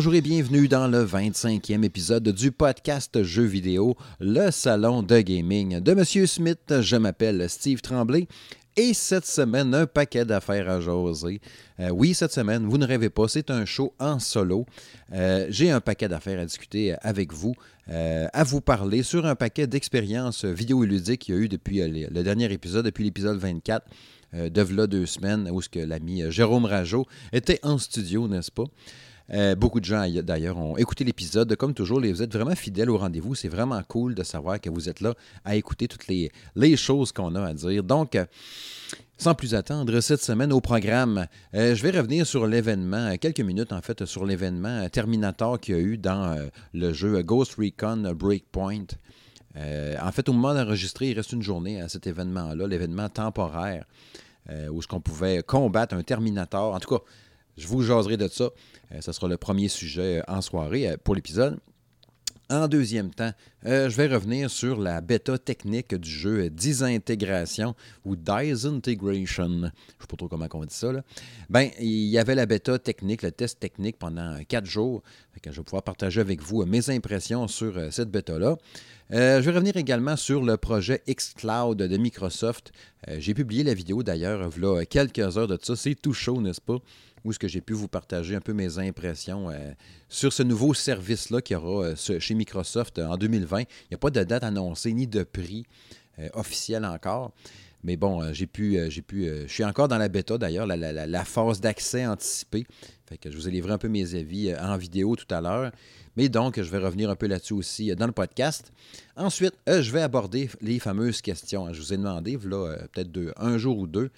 Bonjour et bienvenue dans le 25e épisode du podcast Jeux vidéo, le salon de gaming de Monsieur Smith. Je m'appelle Steve Tremblay et cette semaine, un paquet d'affaires à jaser. Euh, oui, cette semaine, vous ne rêvez pas, c'est un show en solo. Euh, j'ai un paquet d'affaires à discuter avec vous, euh, à vous parler sur un paquet d'expériences vidéo et ludiques qu'il y a eu depuis le dernier épisode, depuis l'épisode 24 de V'là deux semaines, où l'ami Jérôme Rajot était en studio, n'est-ce pas? Euh, beaucoup de gens, d'ailleurs, ont écouté l'épisode. Comme toujours, vous êtes vraiment fidèles au rendez-vous. C'est vraiment cool de savoir que vous êtes là à écouter toutes les, choses qu'on a à dire. Donc, euh, sans plus attendre, cette semaine au programme, euh, je vais revenir sur l'événement, quelques minutes en fait, sur l'événement Terminator qu'il y a eu dans le jeu Ghost Recon Breakpoint. en fait, au moment d'enregistrer, il reste une journée à cet événement-là, l'événement temporaire, où ce qu'on pouvait combattre un Terminator. En tout cas, je vous jaserai de ça. Euh, ce sera le premier sujet euh, en soirée euh, pour l'épisode. En deuxième temps, je vais revenir sur la bêta technique du jeu Disintégration ou Disintegration. Je ne sais pas trop comment on dit ça. Ben, il y avait la bêta technique, le test technique pendant quatre jours. je vais pouvoir partager avec vous mes impressions sur cette bêta-là. je vais revenir également sur le projet xCloud de Microsoft. J'ai publié la vidéo d'ailleurs, a quelques heures de ça. C'est tout chaud, n'est-ce pas? Où est-ce que j'ai pu vous partager un peu mes impressions euh, sur ce nouveau service-là qu'il y aura euh, chez Microsoft euh, en 2020. Il n'y a pas de date annoncée ni de prix officiel encore. Mais bon, j'ai pu, j'ai pu, je suis encore dans la bêta d'ailleurs, la, phase d'accès anticipée. Fait que je vous ai livré un peu mes avis en vidéo tout à l'heure. Mais donc, je vais revenir un peu là-dessus aussi dans le podcast. Ensuite, je vais aborder les fameuses questions. Je vous ai demandé, là, peut-être un jour ou deux,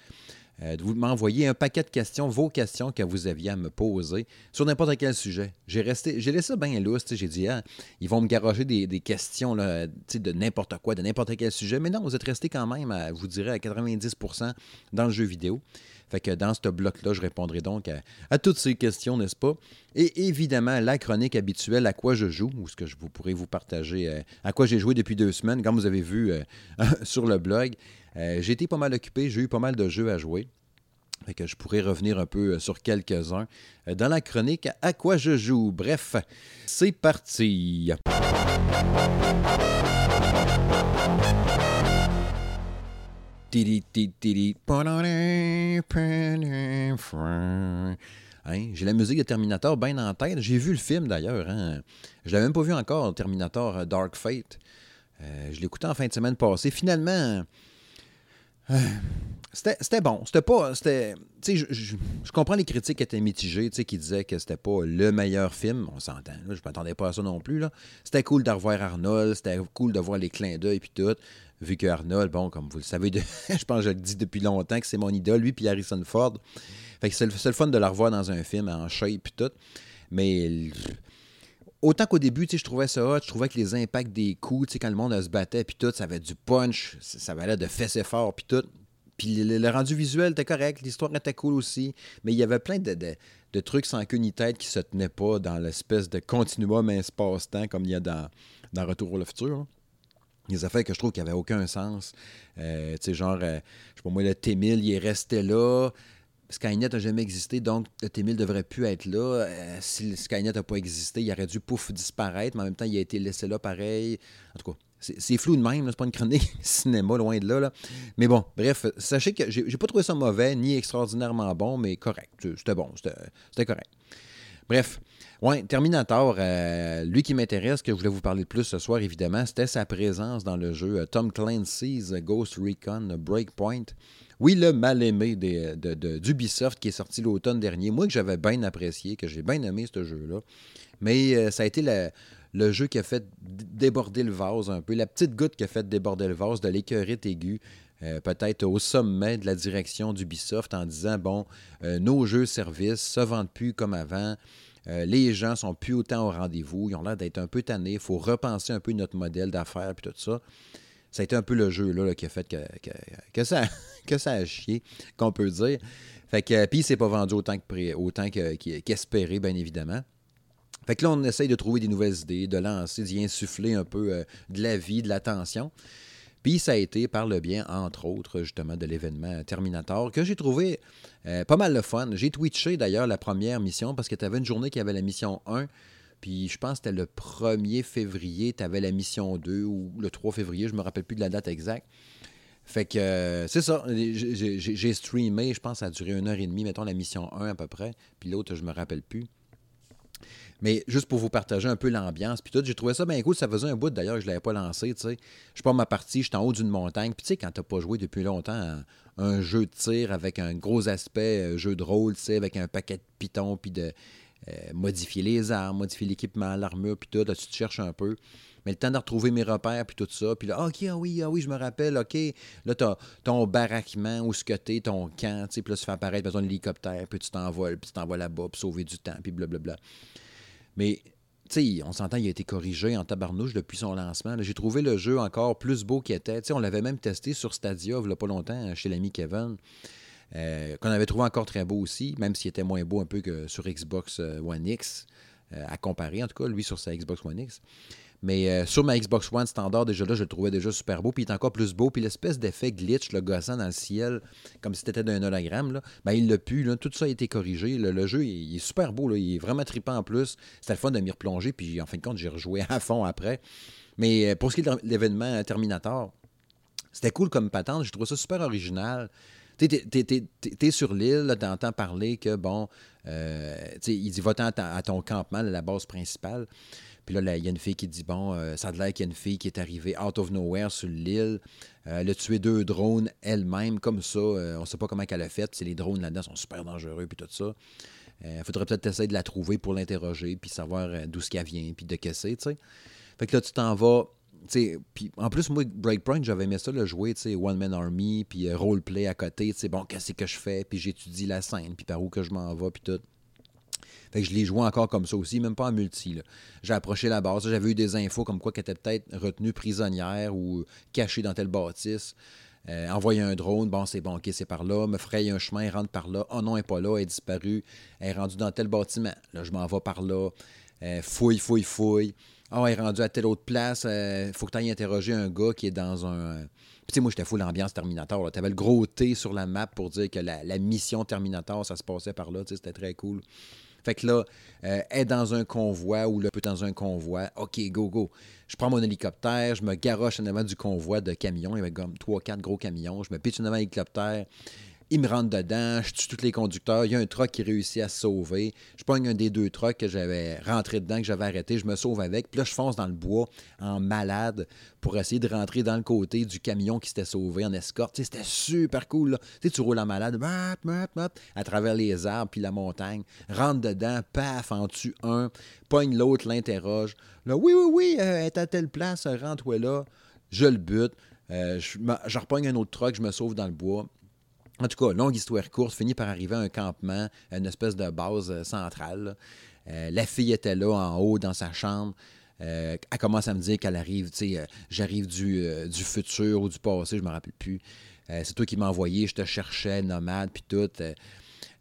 euh, de vous m'envoyer un paquet de questions, vos questions que vous aviez à me poser sur n'importe quel sujet. J'ai resté, j'ai laissé ça bien lousse. J'ai dit, ah, ils vont me garocher des, questions là, de n'importe quoi, de n'importe quel sujet. Mais non, vous êtes resté quand même, à, vous dirais, à 90% dans le jeu vidéo. Fait que dans ce bloc-là, je répondrai donc à, toutes ces questions, n'est-ce pas? Et évidemment, la chronique habituelle à quoi je joue, ou ce que je vous pourrais vous partager, euh, à quoi j'ai joué depuis deux semaines, comme vous avez vu euh, sur le blog. Euh, j'ai été pas mal occupé, j'ai eu pas mal de jeux à jouer. Que je pourrais revenir un peu euh, sur quelques-uns euh, dans la chronique À quoi je joue? Bref, c'est parti. Hein, j'ai la musique de Terminator bien en tête. J'ai vu le film d'ailleurs. Hein. Je l'avais même pas vu encore, Terminator Dark Fate. je l'ai écouté en fin de semaine passée. Finalement, c'était bon. C'était pas. C'était. Je, je, je, comprends les critiques qui étaient mitigées, qui disaient que c'était pas le meilleur film. On s'entend. Je m'attendais pas à ça non plus. C'était cool de revoir Arnold. C'était cool de voir les clins d'œil et tout. Vu que Arnold, bon, comme vous le savez, je pense que je le dis depuis longtemps que c'est mon idole, lui puis Harrison Ford. Fait que c'est le, le, fun de le revoir dans un film en shape et tout. Mais autant qu'au début, je trouvais ça hot, je trouvais que les impacts des coups, quand le monde se battait, puis tout, ça avait du punch, ça valait de fesser fort, puis tout. Puis le, rendu visuel était correct, l'histoire était cool aussi, mais il y avait plein de, trucs sans queue ni tête qui se tenaient pas dans l'espèce de continuum espace-temps comme il y a dans, Retour au futur. Des affaires que je trouve qui n'avaient aucun sens. Euh, tu sais, genre, euh, je sais pas moi, le T-1000, il est resté là. Skynet n'a jamais existé, donc le T-1000 devrait plus être là. Euh, si Skynet n'a pas existé, il aurait dû pouf disparaître, mais en même temps, il a été laissé là pareil. En tout cas, c'est flou de même, c'est pas une chronique cinéma, loin de là, là. Mais bon, bref, sachez que j'ai pas trouvé ça mauvais, ni extraordinairement bon, mais correct. C'était bon, c'était correct. Bref, ouais, Terminator, euh, lui qui m'intéresse, que je voulais vous parler de plus ce soir, évidemment, c'était sa présence dans le jeu euh, Tom Clancy's Ghost Recon Breakpoint. Oui, le mal-aimé d'Ubisoft qui est sorti l'automne dernier. Moi, que j'avais bien apprécié, que j'ai bien aimé ce jeu-là. Mais euh, ça a été le jeu qui a fait déborder le vase un peu, la petite goutte qui a fait déborder le vase de l'écœurite aiguë. Euh, peut-être au sommet de la direction d'Ubisoft en disant bon, euh, nos jeux services se vendent plus comme avant. les gens sont plus autant au rendez-vous. Ils ont l'air d'être un peu tannés. Il faut repenser un peu notre modèle d'affaires et tout ça ça a été un peu le jeu là, qui a fait que, que, ça, que ça a chié, qu'on peut dire. Fait que, puis, c'est pas vendu autant qu'espéré, bien évidemment. Fait que là, on essaye de trouver des nouvelles idées, de lancer, d'y insuffler un peu euh, de la vie, de l'attention. Puis ça a été par le bien, entre autres, justement, de l'événement Terminator, que j'ai trouvé euh, pas mal le fun. J'ai twitché d'ailleurs la première mission parce que tu avais une journée qui avait la mission 1. Puis je pense que c'était le 1er février, tu avais la mission 2 ou le 3 février, je me rappelle plus de la date exacte. Fait que euh, c'est ça. J'ai streamé, je pense, ça a duré une heure et demie, mettons la mission 1 à peu près. Puis l'autre, je me rappelle plus. Mais juste pour vous partager un peu l'ambiance, puis tout, j'ai trouvé ça bien cool. Ça faisait un bout d'ailleurs que je ne l'avais pas lancé, tu sais. Je pars ma partie, j'étais en haut d'une montagne. Puis tu sais, quand tu n'as pas joué depuis longtemps un jeu de tir avec un gros aspect euh, jeu de rôle, tu sais, avec un paquet de pitons, puis de modifier les armes, modifier l'équipement, l'armure, puis tout, là, tu te cherches un peu. Mais le temps de retrouver mes repères, puis tout ça. Puis là, OK, ah oui, ah oui, je me rappelle, OK. Là, tu as ton baraquement, où ce que ton camp, tu sais, puis là, tu fais apparaître besoin hélicoptère, puis tu t'envoles, puis tu t'envoies là-bas, puis sauver du temps, puis blablabla. Mais tu sais, on s'entend, il a été corrigé en tabarnouche depuis son lancement. J'ai trouvé le jeu encore plus beau qu'il était. sais, on l'avait même testé sur Stadia, il n'y a pas longtemps, chez l'ami Kevin. Euh, qu'on avait trouvé encore très beau aussi, même s'il était moins beau un peu que sur Xbox euh, One X, euh, à comparer en tout cas, lui sur sa Xbox One X. Mais sur ma Xbox One standard, déjà là, je le trouvais déjà super beau. Puis il est encore plus beau. Puis l'espèce d'effet glitch, le gossant dans le ciel, comme si c'était d'un hologramme, ben, il l'a pu. Tout ça a été corrigé. Le, jeu, il, est super beau. Il est vraiment trippant en plus. C'était le fun de m'y replonger. Puis en fin de compte, j'ai rejoué à fond après. Mais pour ce qui est de l'événement Terminator, c'était cool comme patente. Je trouve ça super original. Tu es, sur l'île, tu entends parler que, bon, euh, il dit va-t'en à, ton campement, à la base principale. Puis là, il y a une fille qui dit Bon, euh, ça a l'air qu'il y a une fille qui est arrivée out of nowhere sur l'île. Euh, elle a tué deux drones elle-même, comme ça. Euh, on ne sait pas comment elle a fait. Les drones là-dedans sont super dangereux, puis tout ça. Il faudrait peut-être essayer de la trouver pour l'interroger, puis savoir d'où ce qu'elle vient, puis de qu'est-ce c'est, tu sais. Fait que là, tu t'en vas. Puis en plus, moi, Breakpoint, j'avais aimé ça le jouer, One Man Army, puis roleplay à côté, bon, qu'est-ce que je fais, puis j'étudie la scène, puis par où que je m'en vais, puis tout. Je l'ai joué encore comme ça aussi, même pas en multi. J'ai approché la base. J'avais eu des infos comme quoi qu'elle était peut-être retenue prisonnière ou cachée dans telle bâtisse. Euh, envoyer un drone, bon, c'est bon, ok, c'est par là, me fraye un chemin, rentre par là, oh non, elle n'est pas là, elle est disparue, elle est rendue dans tel bâtiment, là, je m'en vais par là, euh, fouille, fouille, fouille, oh, elle est rendue à telle autre place, il euh, faut que tu ailles interroger un gars qui est dans un. Puis, tu sais, moi, j'étais fou l'ambiance Terminator. Tu avais le gros T sur la map pour dire que la, mission Terminator, ça se passait par là. C'était très cool. Fait que là, euh, est dans un convoi ou le peut dans un convoi. OK, go, go. Je prends mon hélicoptère, je me garoche en avant du convoi de camions. Il y avait comme 3-4 gros camions. Je me pitche en avant l'hélicoptère. Il me rentre dedans, je tue tous les conducteurs. Il y a un truck qui réussit à se sauver. Je prends un des deux trucks que j'avais rentré dedans, que j'avais arrêté. Je me sauve avec. Puis là, je fonce dans le bois en malade pour essayer de rentrer dans le côté du camion qui s'était sauvé en escorte. c'était super cool. Là. Tu, roules en malade à travers les arbres puis la montagne. Rentre dedans, paf, en tue un. Pogne l'autre, l'interroge. Là, oui, oui, oui, euh, elle est à telle place, rentre-toi là. Je le bute. Euh, je, je repogne un autre truck, je me sauve dans le bois. En tout cas, longue histoire courte, finit par arriver à un campement, une espèce de base euh, centrale. Euh, la fille était là en haut dans sa chambre. Euh, elle commence à me dire qu'elle arrive, tu sais, j'arrive du, du, futur ou du passé, je ne me rappelle plus. c'est toi qui m'as envoyé, je te cherchais, nomade, puis tout.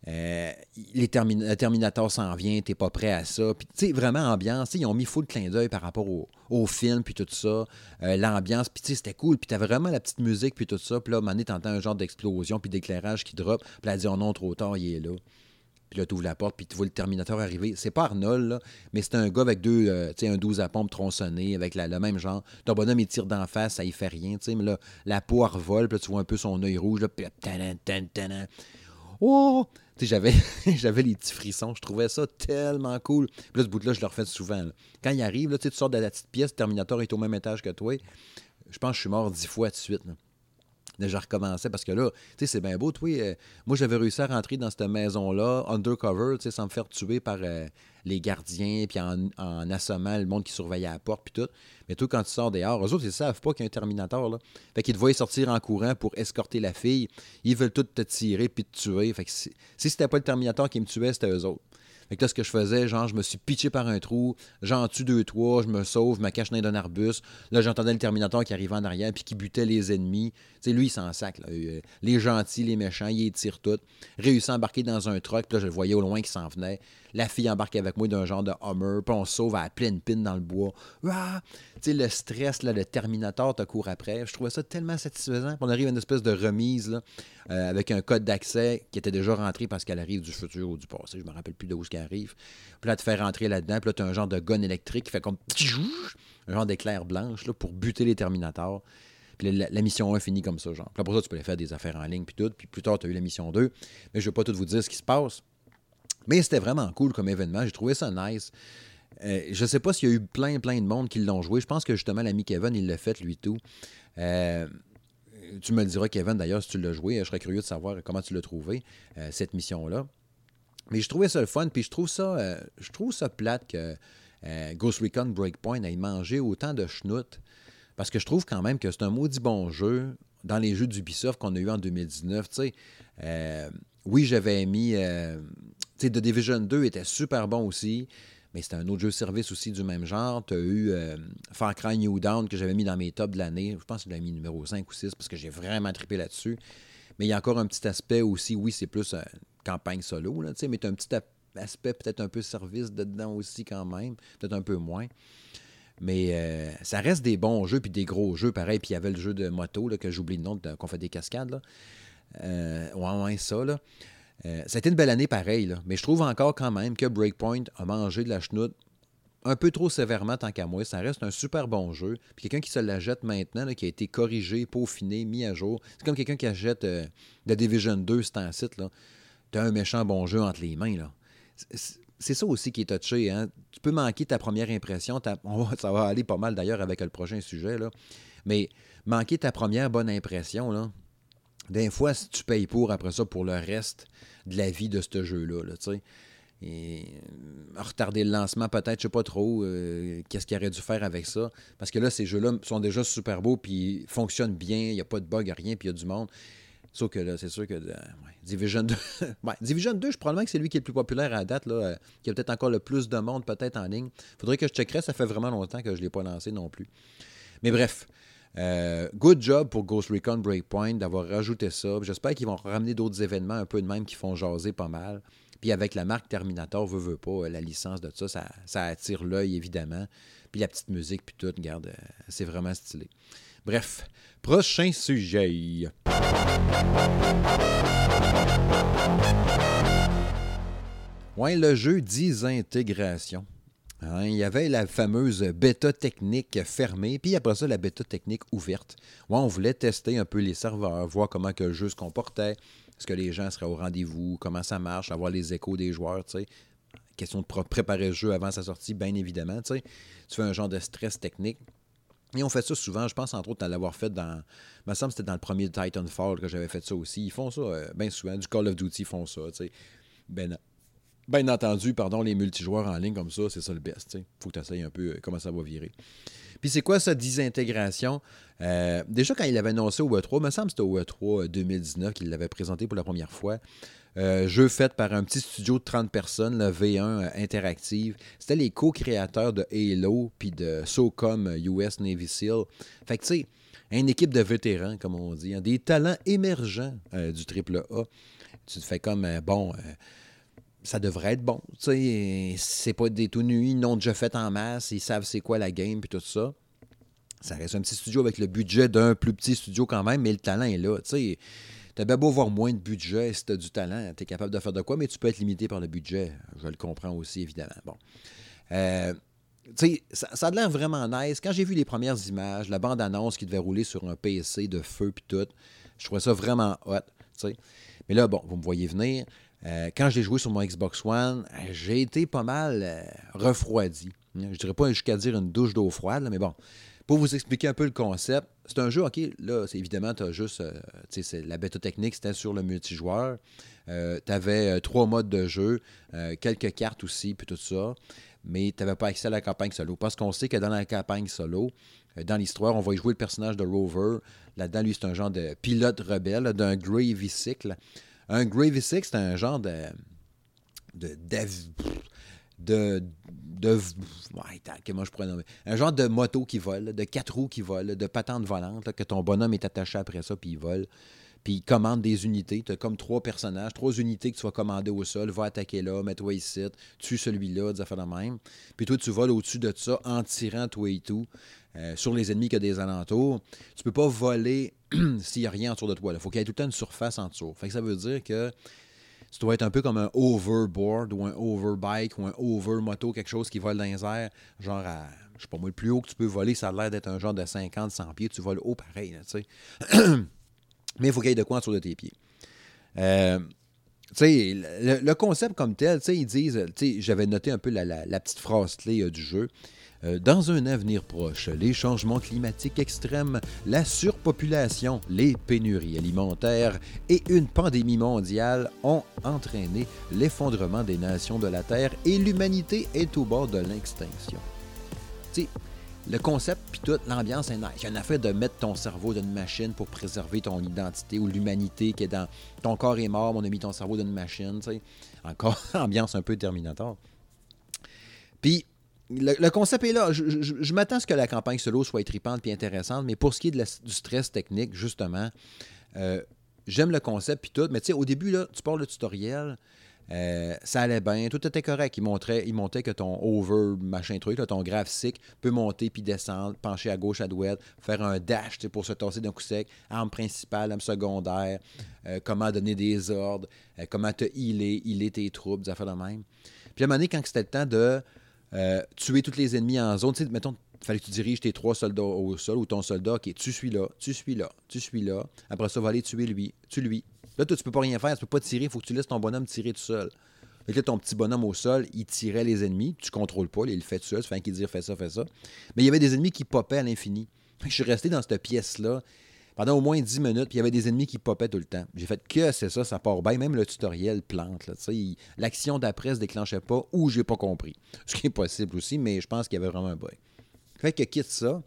Euh, les le Terminator s'en vient, t'es pas prêt à ça. Puis, tu sais, vraiment, ambiance, ils ont mis full clin d'œil par rapport au, film, puis tout ça. Euh, l'ambiance, puis tu sais, c'était cool. Puis t'as vraiment la petite musique, puis tout ça. Puis là, à t'entends un genre d'explosion, puis d'éclairage qui drop. Puis elle dit, oh non, trop tard, il est là. Puis là, tu ouvres la porte, puis tu vois le Terminator arriver. C'est pas Arnold, là, mais c'est un gars avec deux, euh, tu sais, un 12 à pompe tronçonné, avec le même genre. Ton bonhomme, il tire d'en face, ça y fait rien, tu sais, mais là, la peau revole, puis là, tu vois un peu son œil rouge, là, puis Oh! j'avais, les petits frissons. Je trouvais ça tellement cool. Puis là, ce bout-là, je le refais souvent. Quand il arrive, là, tu sors de la petite pièce, Terminator est au même étage que toi. Je pense que je suis mort dix fois de suite. Je recommençais parce que là, tu sais, c'est bien beau. Toi, euh, moi, j'avais réussi à rentrer dans cette maison-là, undercover, tu sais, sans me faire tuer par euh, les gardiens, puis en, assommant le monde qui surveillait la porte, puis tout. Mais toi, quand tu sors dehors, eux autres, ils savent pas qu'il y a un Terminator. Là. Fait qu'ils te voient sortir en courant pour escorter la fille. Ils veulent tout te tirer puis te tuer. Fait que si, si c'était pas le Terminator qui me tuait, c'était eux autres. Fait que là, ce que je faisais, genre, je me suis pitché par un trou, j'en tue deux, trois, je me sauve, je me cache dans d'un arbuste. Là, j'entendais le Terminator qui arrivait en arrière puis qui butait les ennemis. Tu sais, lui, il s'en sac. Euh, les gentils, les méchants, il tire tout. Réussi à embarquer dans un truck, puis là, je le voyais au loin qui s'en venait. La fille embarque avec moi d'un genre de Hummer, puis on sauve à pleine pine dans le bois. Ah! Tu sais, le stress, là, le Terminator te court après. Je trouvais ça tellement satisfaisant. on arrive à une espèce de remise euh, avec un code d'accès qui était déjà rentré parce qu'elle arrive du futur ou du passé. Je me rappelle plus d'où ce qu'elle arrive. Puis là, tu fais rentrer là-dedans. Puis là, tu as un genre de gun électrique qui fait comme un genre d'éclair blanche pour buter les Terminators. Puis la, mission 1 finit comme ça, genre. Puis là, pour ça, tu peux faire des affaires en ligne, puis tout. Puis plus tard, tu as eu la mission 2. Mais je ne vais pas tout vous dire ce qui se passe. Mais c'était vraiment cool comme événement. J'ai trouvé ça nice. Euh, je ne sais pas s'il y a eu plein, plein de monde qui l'ont joué. Je pense que justement, l'ami Kevin, il l'a fait, lui, tout. Euh, tu me le diras, Kevin, d'ailleurs, si tu l'as joué. Je serais curieux de savoir comment tu l'as trouvé, euh, cette mission-là. Mais je trouvais ça le fun, puis je trouve ça, je trouve ça plate que Ghost Recon Breakpoint ait mangé autant de schnout. Parce que je trouve quand même que c'est un maudit bon jeu dans les jeux d'Ubisoft qu'on a eu en 2019. oui, j'avais mis. The Division 2 était super bon aussi mais c'était un autre jeu service aussi du même genre. Tu as eu euh, Far Cry New Down que j'avais mis dans mes tops de l'année. Je pense que je l'ai mis numéro 5 ou 6 parce que j'ai vraiment trippé là-dessus. Mais il y a encore un petit aspect aussi, oui, c'est plus euh, campagne solo, mais tu as un petit aspect peut-être un peu service dedans aussi quand même, peut-être un peu moins. Mais euh, ça reste des bons jeux, puis des gros jeux, pareil. Puis il y avait le jeu de moto, que j'oublie le nom, qu'on fait des cascades. Là. Euh, ouais, ça. Là. Euh, ça a été une belle année pareil, mais je trouve encore quand même que Breakpoint a mangé de la chenoute un peu trop sévèrement tant qu'à moi. Ça reste un super bon jeu. Puis quelqu'un qui se la maintenant, qui a été corrigé, peaufiné, mis à jour, c'est comme quelqu'un qui achète euh, Division 2, c'est un site. Tu un méchant bon jeu entre les mains. Là. C'est ça aussi qui est touché. Hein? Tu peux manquer ta première impression. ça va aller pas mal d'ailleurs avec le prochain sujet. Mais manquer ta première bonne impression, là, des fois, si tu payes pour après ça pour le reste de la vie de ce jeu-là. Et euh, retarder le lancement, peut-être, je sais pas trop, euh, qu'est-ce qu'il aurait dû faire avec ça. Parce que là, ces jeux-là sont déjà super beaux, puis fonctionnent bien, il n'y a pas de bug, rien, puis il y a du monde. Sauf que là, c'est sûr que euh, Division 2, Division 2, je probablement que c'est lui qui est le plus populaire à date, là, qui a peut-être encore le plus de monde peut-être en ligne. faudrait que je checkerais, ça fait vraiment longtemps que je ne l'ai pas lancé non plus. Mais bref, euh, good job pour Ghost Recon Breakpoint d'avoir rajouté ça. J'espère qu'ils vont ramener d'autres événements un peu de même qui font jaser pas mal. Puis avec la marque Terminator, veut, veut pas, la licence de ça, ça, attire l'œil évidemment. Puis la petite musique, puis tout, regarde, euh, c'est vraiment stylé. Bref, prochain sujet. Ouais, le jeu Désintégration. Hein, il y avait la fameuse bêta technique fermée, puis après ça, la bêta technique ouverte. Ouais, on voulait tester un peu les serveurs, voir comment que le jeu se comportait, est-ce que les gens seraient au rendez-vous, comment ça marche, avoir les échos des joueurs, tu sais. Question de préparer le jeu avant sa sortie, bien évidemment, tu sais. Fais un genre de stress technique. Et on fait ça souvent, je pense entre autres à l'avoir fait dans. Il me semble c'était dans le premier Titanfall que j'avais fait ça aussi. Ils font ça euh, bien souvent. Du Call of Duty, ils font ça. tu sais. Ben, Bien entendu, pardon, les multijoueurs en ligne comme ça, c'est ça le best. Il faut que tu essayes un peu euh, comment ça va virer. Puis c'est quoi cette désintégration? Euh, déjà, quand il l'avait annoncé au E3, il me semble que c'était au E3 2019 qu'il l'avait présenté pour la première fois. Euh, jeu fait par un petit studio de 30 personnes, le V1 Interactive. C'était les co-créateurs de Halo puis de SOCOM US Navy SEAL. Fait que tu sais, une équipe de vétérans, comme on dit, hein, des talents émergents du AAA. Tu te fais comme, bon, ça devrait être bon. C'est pas des tout nus, ils n'ont déjà fait en masse, ils savent c'est quoi la game puis tout ça. Ça reste un petit studio avec le budget d'un plus petit studio quand même, mais le talent est là. Tu as bien beau avoir moins de budget si tu as du talent, tu es capable de faire de quoi, mais tu peux être limité par le budget. Je le comprends aussi, évidemment. Bon. Euh, ça, ça, a l'air vraiment nice. Quand j'ai vu les premières images, la bande-annonce qui devait rouler sur un PC de feu puis tout, je trouvais ça vraiment hot. Mais là, bon, vous me voyez venir. Euh, quand j'ai joué sur mon Xbox One, j'ai été pas mal euh, refroidi. Je dirais pas jusqu'à dire une douche d'eau froide, mais bon. Pour vous expliquer un peu le concept, c'est un jeu, OK, là, évidemment, tu as juste, euh, la bêta technique, c'était sur le multijoueur. tu avais trois modes de jeu, quelques cartes aussi, puis tout ça, mais tu n'avais pas accès à la campagne solo. Parce qu'on sait que dans la campagne solo, dans l'histoire, on va y jouer le personnage de Rover. Là-dedans, lui, c'est un genre de pilote rebelle d'un Gravy Cycle. Un Gravy Six, c'est un genre de. de, de, de, comment je pourrais un genre de moto qui vole, de quatre roues qui volent, de patente volante, que ton bonhomme est attaché après ça, puis il vole. Puis il commande des unités. Tu as comme trois personnages, trois unités que tu vas commander au sol. Va attaquer là, mets-toi ici, tue celui-là, des affaires de même. Puis toi, tu voles au-dessus de ça en tirant toi et tout euh, sur les ennemis qui ont des alentours. Tu peux pas voler s'il n'y a rien autour de toi. Il faut qu'il y ait tout le temps une surface en dessous. Fait que ça veut dire que tu dois être un peu comme un overboard ou un overbike ou un overmoto, quelque chose qui vole dans les airs, genre à, je sais pas moi, le plus haut que tu peux voler, ça a l'air d'être un genre de 50, 100 pieds, tu voles haut pareil, tu sais. Mais il faut qu'il y ait de quoi en dessous de tes pieds. Euh, sais, le, concept comme tel, ils disent, j'avais noté un peu la, petite phrase clé euh, du jeu. Euh, dans un avenir proche, les changements climatiques extrêmes, la surpopulation, les pénuries alimentaires et une pandémie mondiale ont entraîné l'effondrement des nations de la Terre et l'humanité est au bord de l'extinction. Le concept, puis toute l'ambiance est nice. Il y a une affaire de mettre ton cerveau dans une machine pour préserver ton identité ou l'humanité qui est dans. Ton corps est mort, on a mis ton cerveau dans une machine, tu. Encore ambiance un peu Terminator. Puis, le, concept est là. Je, m'attends à ce que la campagne solo soit tripante et intéressante, mais pour ce qui est du stress technique, justement, euh, j'aime le concept puis tout. Mais tu sais, au début, là, tu parles le tutoriel. Euh, ça allait bien, tout était correct. Il montrait, il montait que ton over machin truc, ton graphique peut monter puis descendre, pencher à gauche à droite, faire un dash pour se tasser d'un coup sec, arme principale, arme secondaire, euh, comment donner des ordres, comment te healer, healer tes troupes, des affaires de même. Puis à un moment donné, quand c'était le temps de euh, tuer tous les ennemis en zone. Tu sais, mettons, il fallait que tu diriges tes trois soldats au sol ou ton soldat. OK, tu suis là, tu suis là, tu suis là. Après ça, va aller tuer lui, tue lui. Là, toi, tu peux pas rien faire, tu peux pas tirer, il faut que tu laisses ton bonhomme tirer tout seul. Fait là, ton petit bonhomme au sol, il tirait les ennemis, tu contrôles pas, il le fait tout seul, ça fait qu'il dit fais ça, fais ça. Mais il y avait des ennemis qui popaient à l'infini. Je suis resté dans cette pièce-là pendant au moins 10 minutes, puis il y avait des ennemis qui popaient tout le temps. J'ai fait que c'est ça, ça part bien. Même le tutoriel plante. L'action d'après se déclenchait pas ou j'ai pas compris. Ce qui est possible aussi, mais je pense qu'il y avait vraiment un bug. Fait que quitte ça,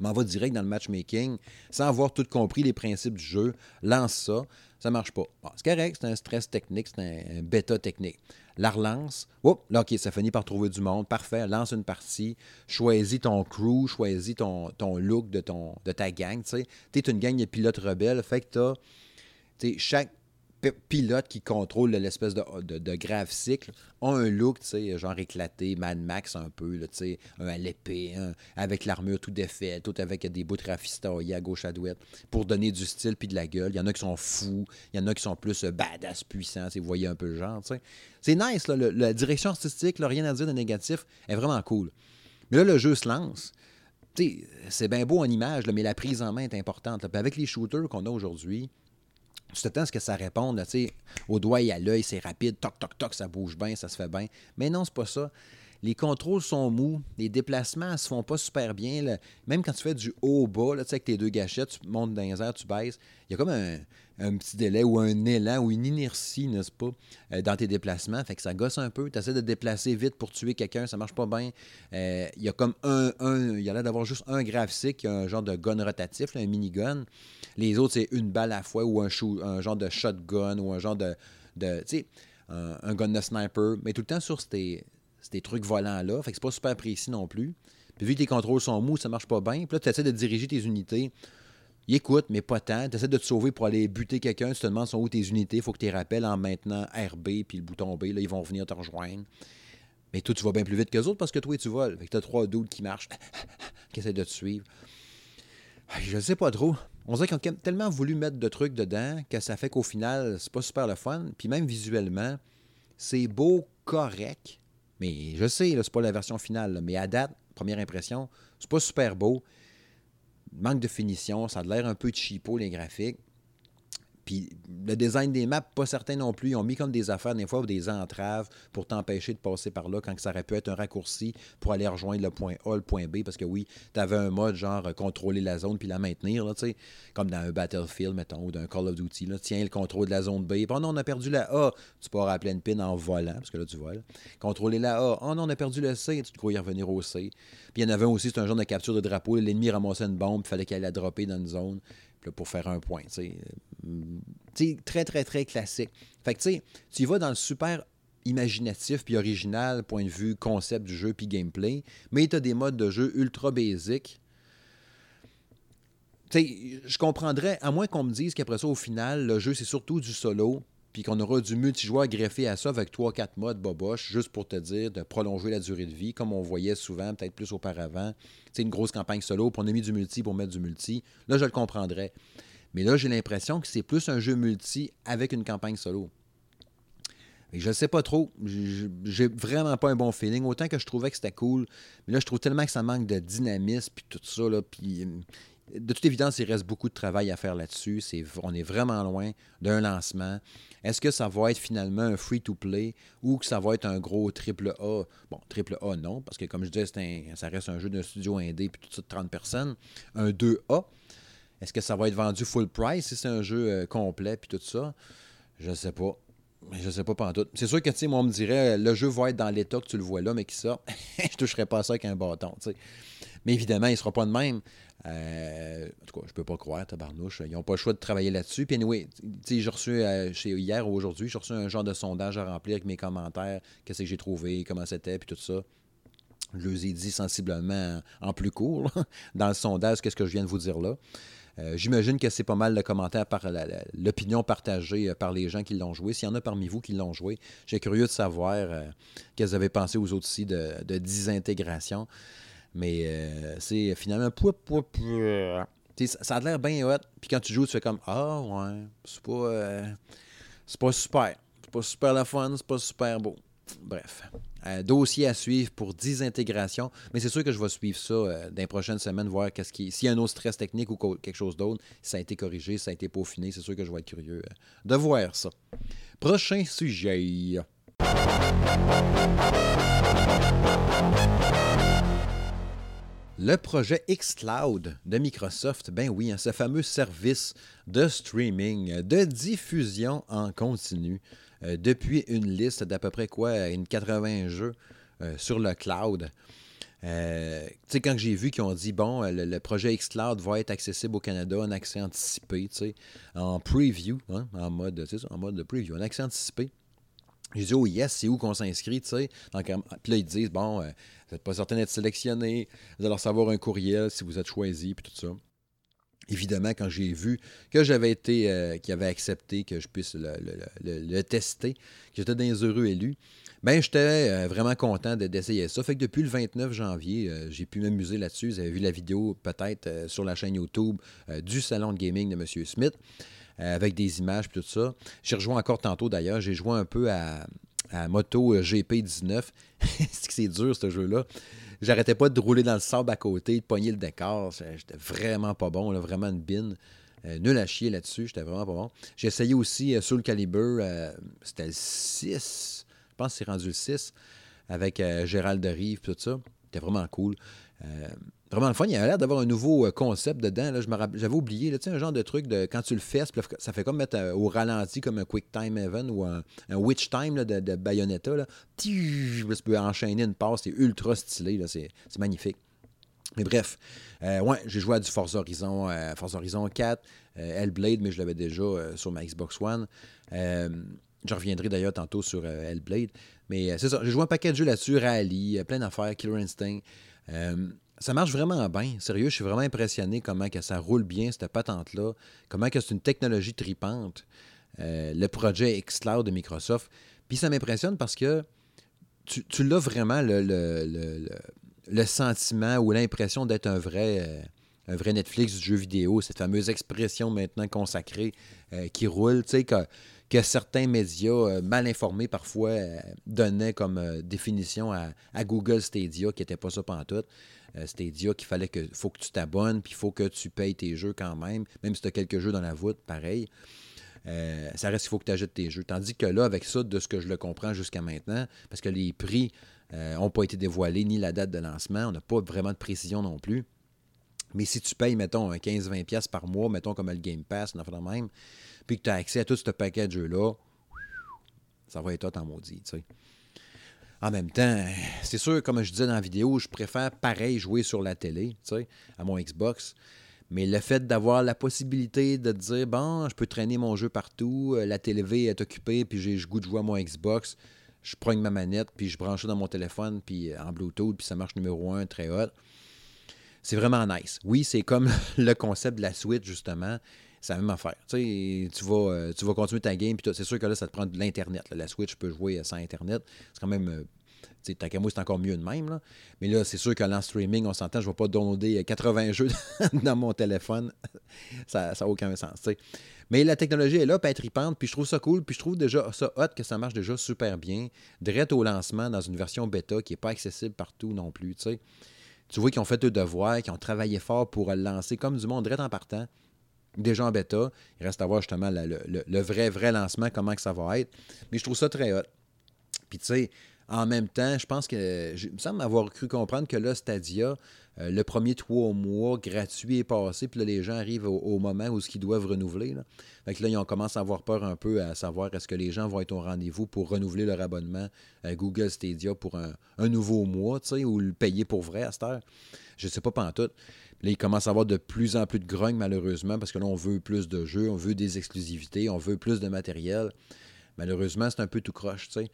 m'en va direct dans le matchmaking sans avoir tout compris les principes du jeu, lance ça, ça marche pas. c'est correct, c'est un stress technique, c'est un, bêta technique la relance. Oups, là, OK, ça finit par trouver du monde. Parfait, lance une partie. Choisis ton crew, choisis ton, ton look de, ton, de ta gang. Tu es une gang de pilotes rebelles. Fait que tu as chaque pilote qui contrôle l'espèce de, grave cycle ont un look, genre éclaté, Mad Max un peu, un à l'épée, avec l'armure tout défait, tout avec des bouts rafistoyés à gauche à droite, pour donner du style puis de la gueule. Il y en a qui sont fous, il y en a qui sont plus euh, badass puissants, vous voyez un peu le genre. C'est nice, la direction artistique, rien à dire de négatif, est vraiment cool. Mais là, le jeu se lance. C'est bien beau en image, mais la prise en main est importante. avec les shooters qu'on a aujourd'hui, tu t'attends à ce que ça réponde, sais, au doigt et à l'œil, c'est rapide, toc, toc, toc, ça bouge bien, ça se fait bien. Mais non, c'est pas ça. Les contrôles sont mous, les déplacements se font pas super bien. Même quand tu fais du haut-bas, avec tes deux gâchettes, tu montes dans les airs, tu baisses, il y a comme un, un petit délai ou un élan ou une inertie, n'est-ce pas, euh, dans tes déplacements. Fait que ça gosse un peu. Tu essaies de te déplacer vite pour tuer quelqu'un, ça marche pas bien. Euh, il y a comme un. un il y a l'air d'avoir juste un graphique, un genre de gun rotatif, un mini-gun. Les autres, c'est une balle à la fois ou un, genre de shotgun ou un genre de. tu sais, un, gun de sniper. Mais tout le temps sur ces, ces trucs volants-là. Fait que c'est pas super précis non plus. Puis vu que tes contrôles sont mous, ça marche pas bien. Puis là, tu essaies de diriger tes unités il écoute, mais pas tant. Tu essaies de te sauver pour aller buter quelqu'un. Tu te demandes sont où tes unités. Il faut que tu les rappelles en maintenant RB puis le bouton B. Là, ils vont venir te rejoindre. Mais toi, tu vas bien plus vite que les autres parce que toi, tu voles. Fait que tu as trois doubles qui marchent, qui essaient de te suivre. Je ne sais pas trop. On dirait qu'ils ont tellement voulu mettre de trucs dedans que ça fait qu'au final, c'est pas super le fun. Puis même visuellement, c'est beau, correct. Mais je sais, c'est pas la version finale. Mais à date, première impression, c'est pas super beau manque de finition, ça a l'air un peu cheapo les graphiques. Puis le design des maps, pas certain non plus. Ils ont mis comme des affaires, des fois, des entraves pour t'empêcher de passer par là quand ça aurait pu être un raccourci pour aller rejoindre le point A, le point B. Parce que oui, tu un mode genre euh, contrôler la zone puis la maintenir, là, comme dans un Battlefield, mettons, ou d'un Call of Duty. Tiens le contrôle de la zone B. Oh non, on a perdu la A. Tu pars à pleine pin en volant, parce que là, tu voles. Contrôler la A. Oh non, on a perdu le C. Tu te crois revenir au C. Puis il y en avait aussi, c'est un genre de capture de drapeau. L'ennemi ramassait une bombe, il fallait qu'elle la dropper dans une zone pour faire un point. Très, très, très classique. Fait que tu vas dans le super imaginatif puis original, point de vue concept du jeu puis gameplay, mais tu as des modes de jeu ultra basiques. Je comprendrais, à moins qu'on me dise qu'après ça, au final, le jeu, c'est surtout du solo, puis qu'on aura du multijoueur greffé à ça avec 3-4 modes boboche, juste pour te dire de prolonger la durée de vie, comme on voyait souvent, peut-être plus auparavant. C'est une grosse campagne solo, puis on a mis du multi pour mettre du multi. Là, je le comprendrais. Mais là, j'ai l'impression que c'est plus un jeu multi avec une campagne solo. Je ne sais pas trop. J'ai vraiment pas un bon feeling. Autant que je trouvais que c'était cool. Mais là, je trouve tellement que ça manque de dynamisme puis tout ça. Puis, de toute évidence, il reste beaucoup de travail à faire là-dessus. on est vraiment loin d'un lancement. Est-ce que ça va être finalement un free-to-play ou que ça va être un gros triple A? Bon, triple A, non, parce que comme je disais, ça reste un jeu d'un studio indé puis tout ça de 30 personnes. Un 2A. Est-ce que ça va être vendu full price si c'est un jeu euh, complet puis tout ça? Je ne sais pas. Je ne sais pas tout. C'est sûr que, tu sais, moi, on me dirait, le jeu va être dans l'état que tu le vois là, mais qui sort, je toucherai pas ça avec un bâton, tu sais. Mais évidemment, il ne sera pas de même. Euh, en tout cas, je peux pas croire, tabarnouche. Ils n'ont pas le choix de travailler là-dessus. Puis, anyway, j'ai reçu, euh, hier ou aujourd'hui, j'ai reçu un genre de sondage à remplir avec mes commentaires, qu'est-ce que j'ai trouvé, comment c'était, puis tout ça. Je les ai dit sensiblement en plus court, dans le sondage, qu'est-ce que je viens de vous dire là. Euh, j'imagine que c'est pas mal de commentaires par l'opinion partagée par les gens qui l'ont joué. S'il y en a parmi vous qui l'ont joué, j'ai curieux de savoir qu'elles avaient pensé aux autres aussi de, de désintégration. Mais c'est finalement. ça a l'air bien hot. Puis quand tu joues, tu fais comme Ah, ouais, c'est pas, c'est pas super. C'est pas super la fun, c'est pas super beau. Bref. dossier à suivre pour désintégration. Mais c'est sûr que je vais suivre ça euh, dans les prochaines semaines, voir qu'est-ce qui. S'il y a un autre stress technique ou quelque chose d'autre, ça a été corrigé, ça a été peaufiné, c'est sûr que je vais être curieux euh, de voir ça. Prochain sujet. Le projet xCloud de Microsoft, ben oui, hein, ce fameux service de streaming, de diffusion en continu, euh, depuis une liste d'à peu près quoi, une 80 jeux euh, sur le cloud. Euh, tu sais, quand j'ai vu qu'ils ont dit, bon, le, projet xCloud va être accessible au Canada en accès anticipé, tu sais, en preview, hein, en, mode, en mode de preview, en accès anticipé. J'ai dit, oh yes, c'est où qu'on s'inscrit, tu sais. Puis là, ils disent, bon, vous n'êtes pas certain d'être sélectionné, vous allez recevoir un courriel si vous êtes choisi, puis tout ça. Évidemment, quand j'ai vu que j'avais été, euh, qu'il avait accepté que je puisse le, tester, que j'étais les heureux élus, ben j'étais euh, vraiment content d'essayer ça. Fait que depuis le 29 janvier, euh, j'ai pu m'amuser là-dessus. Vous avez vu la vidéo peut-être sur la chaîne YouTube du salon de gaming de M. Smith, avec des images et tout ça. J'ai rejoint encore tantôt d'ailleurs. J'ai joué un peu à, Moto GP19. c'est dur ce jeu-là? J'arrêtais pas de rouler dans le sable à côté, de pogner le décor. J'étais vraiment pas bon, là, vraiment une bine. Euh, nul à chier là-dessus, j'étais vraiment pas bon. J'ai essayé aussi euh, Soul Calibur, euh, c'était le 6, je pense que c'est rendu le 6, avec Gérald de Rive, tout ça. C'était vraiment cool. Vraiment le fun. Il y a l'air d'avoir un nouveau euh, concept dedans. J'avais oublié, là, un genre de truc de quand tu le fais, ça fait comme mettre euh, au ralenti comme un Quick Time Event ou un, Witch Time de, Bayonetta. Là. Tu peux enchaîner une passe, c'est ultra stylé, c'est magnifique. Mais bref, euh, ouais, j'ai joué à du Forza Horizon, Forza Horizon 4, Hellblade, mais je l'avais déjà sur ma Xbox One. je reviendrai d'ailleurs tantôt sur Hellblade. Mais c'est ça, j'ai joué un paquet de jeux là-dessus, Rally, plein d'affaires, Killer Instinct ça marche vraiment bien. Sérieux, je suis vraiment impressionné comment ça roule bien, cette patente-là. Comment que c'est une technologie tripante. Euh, le projet xCloud de Microsoft. Puis ça m'impressionne parce que tu, l'as vraiment le, le, sentiment ou l'impression d'être un vrai, euh, un vrai Netflix du jeu vidéo, cette fameuse expression maintenant consacrée euh, qui roule, tu sais, que, que certains médias mal informés parfois donnaient comme définition à, à, Google Stadia, qui n'était pas ça pantoute. Euh, Stadia qu'il fallait que faut que tu t'abonnes, puis il faut que tu payes tes jeux quand même, même si tu as quelques jeux dans la voûte, pareil. Euh, ça reste qu'il faut que tu achètes tes jeux. Tandis que là, avec ça, de ce que je le comprends jusqu'à maintenant, parce que les prix n'ont euh, pas été dévoilés, ni la date de lancement, on n'a pas vraiment de précision non plus. Mais si tu payes, mettons, 15-20$ par mois, mettons comme le Game Pass, on même, puis que tu as accès à tout ce paquet de jeux-là, ça va être toi en maudit, tu sais. En même temps, c'est sûr, comme je disais dans la vidéo, je préfère pareil jouer sur la télé, tu sais, à mon Xbox. Mais le fait d'avoir la possibilité de dire, bon, je peux traîner mon jeu partout, euh, la télé est occupée, puis j'ai goût de jouer à mon Xbox, je prends ma manette, puis je branche ça dans mon téléphone, puis en Bluetooth, puis ça marche numéro un, très hot. C'est vraiment nice. Oui, c'est comme le concept de la Switch, justement. C'est la même affaire. Tu, tu, vas, tu vas continuer ta game, puis c'est sûr que là, ça te prend de l'Internet. La Switch peut jouer sans Internet. C'est quand même Tant qu'à moi, c'est encore mieux de même. Mais là, c'est sûr que l'en streaming, on s'entend, je ne vais pas downloader 80 jeux dans mon téléphone. ça n'a aucun sens. Mais la technologie est là, puis elle tripante, puis je trouve ça cool, puis je trouve déjà ça hot que ça marche déjà super bien. Direct au lancement dans une version bêta qui n'est pas accessible partout non plus. Tu vois qu'ils ont fait le devoir, qu'ils ont travaillé fort pour le lancer comme du monde direct en partant. Déjà en bêta. Il reste à voir justement le, vrai, vrai lancement, comment que ça va être. Mais je trouve ça très hot. Puis tu sais, en même temps, je pense que, je me semble avoir cru comprendre que là, Stadia, euh, le premier trois mois gratuit est passé, puis là, les gens arrivent au, moment où ce qu'ils doivent renouveler. Là. Fait que là, ils commencé à avoir peur un peu à savoir est-ce que les gens vont être au rendez-vous pour renouveler leur abonnement à Google Stadia pour un, nouveau mois, tu sais, ou le payer pour vrai à cette heure. Je ne sais pas pas en Là, il commence à avoir de plus en plus de grogne, malheureusement, parce que là, on veut plus de jeux, on veut des exclusivités, on veut plus de matériel. Malheureusement, c'est un peu tout croche, tu sais.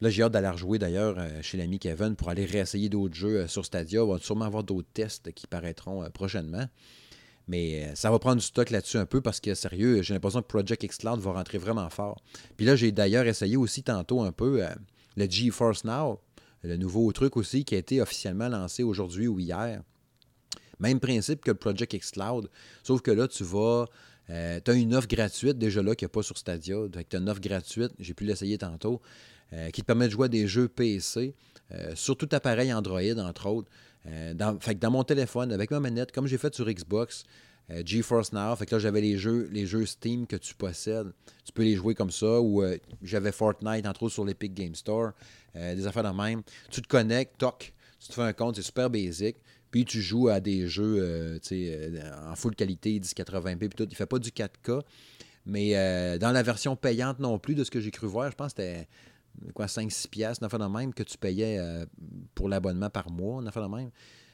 Là, j'ai hâte d'aller rejouer d'ailleurs euh, chez l'ami Kevin pour aller réessayer d'autres jeux euh, sur Stadia. On va sûrement avoir d'autres tests qui paraîtront euh, prochainement. Mais ça va prendre du stock là-dessus un peu parce que, sérieux, j'ai l'impression que Project X Cloud va rentrer vraiment fort. Puis là, j'ai d'ailleurs essayé aussi tantôt un peu le GeForce Now, le nouveau truc aussi qui a été officiellement lancé aujourd'hui ou hier. Même principe que le Project X Cloud, sauf que là, tu vas. tu as une offre gratuite déjà là qu'il n'y a pas sur Stadia. tu as une offre gratuite, j'ai pu l'essayer tantôt. Euh, qui te permet de jouer à des jeux PC euh, sur tout appareil Android, entre autres. Euh, dans, fait que dans mon téléphone, avec ma manette, comme j'ai fait sur Xbox, GeForce Now, fait que là j'avais les jeux, les jeux Steam que tu possèdes. Tu peux les jouer comme ça. Ou j'avais Fortnite, entre autres, sur l'Epic Game Store. des affaires de même. Tu te connectes, toc, tu te fais un compte, c'est super basic. Puis tu joues à des jeux en full qualité, 1080p, puis tout. Il ne fait pas du 4K. Mais dans la version payante non plus, de ce que j'ai cru voir, je pense que c'était quoi, 5-6 piastres, une de même, que tu payais euh, pour l'abonnement par mois, une de même.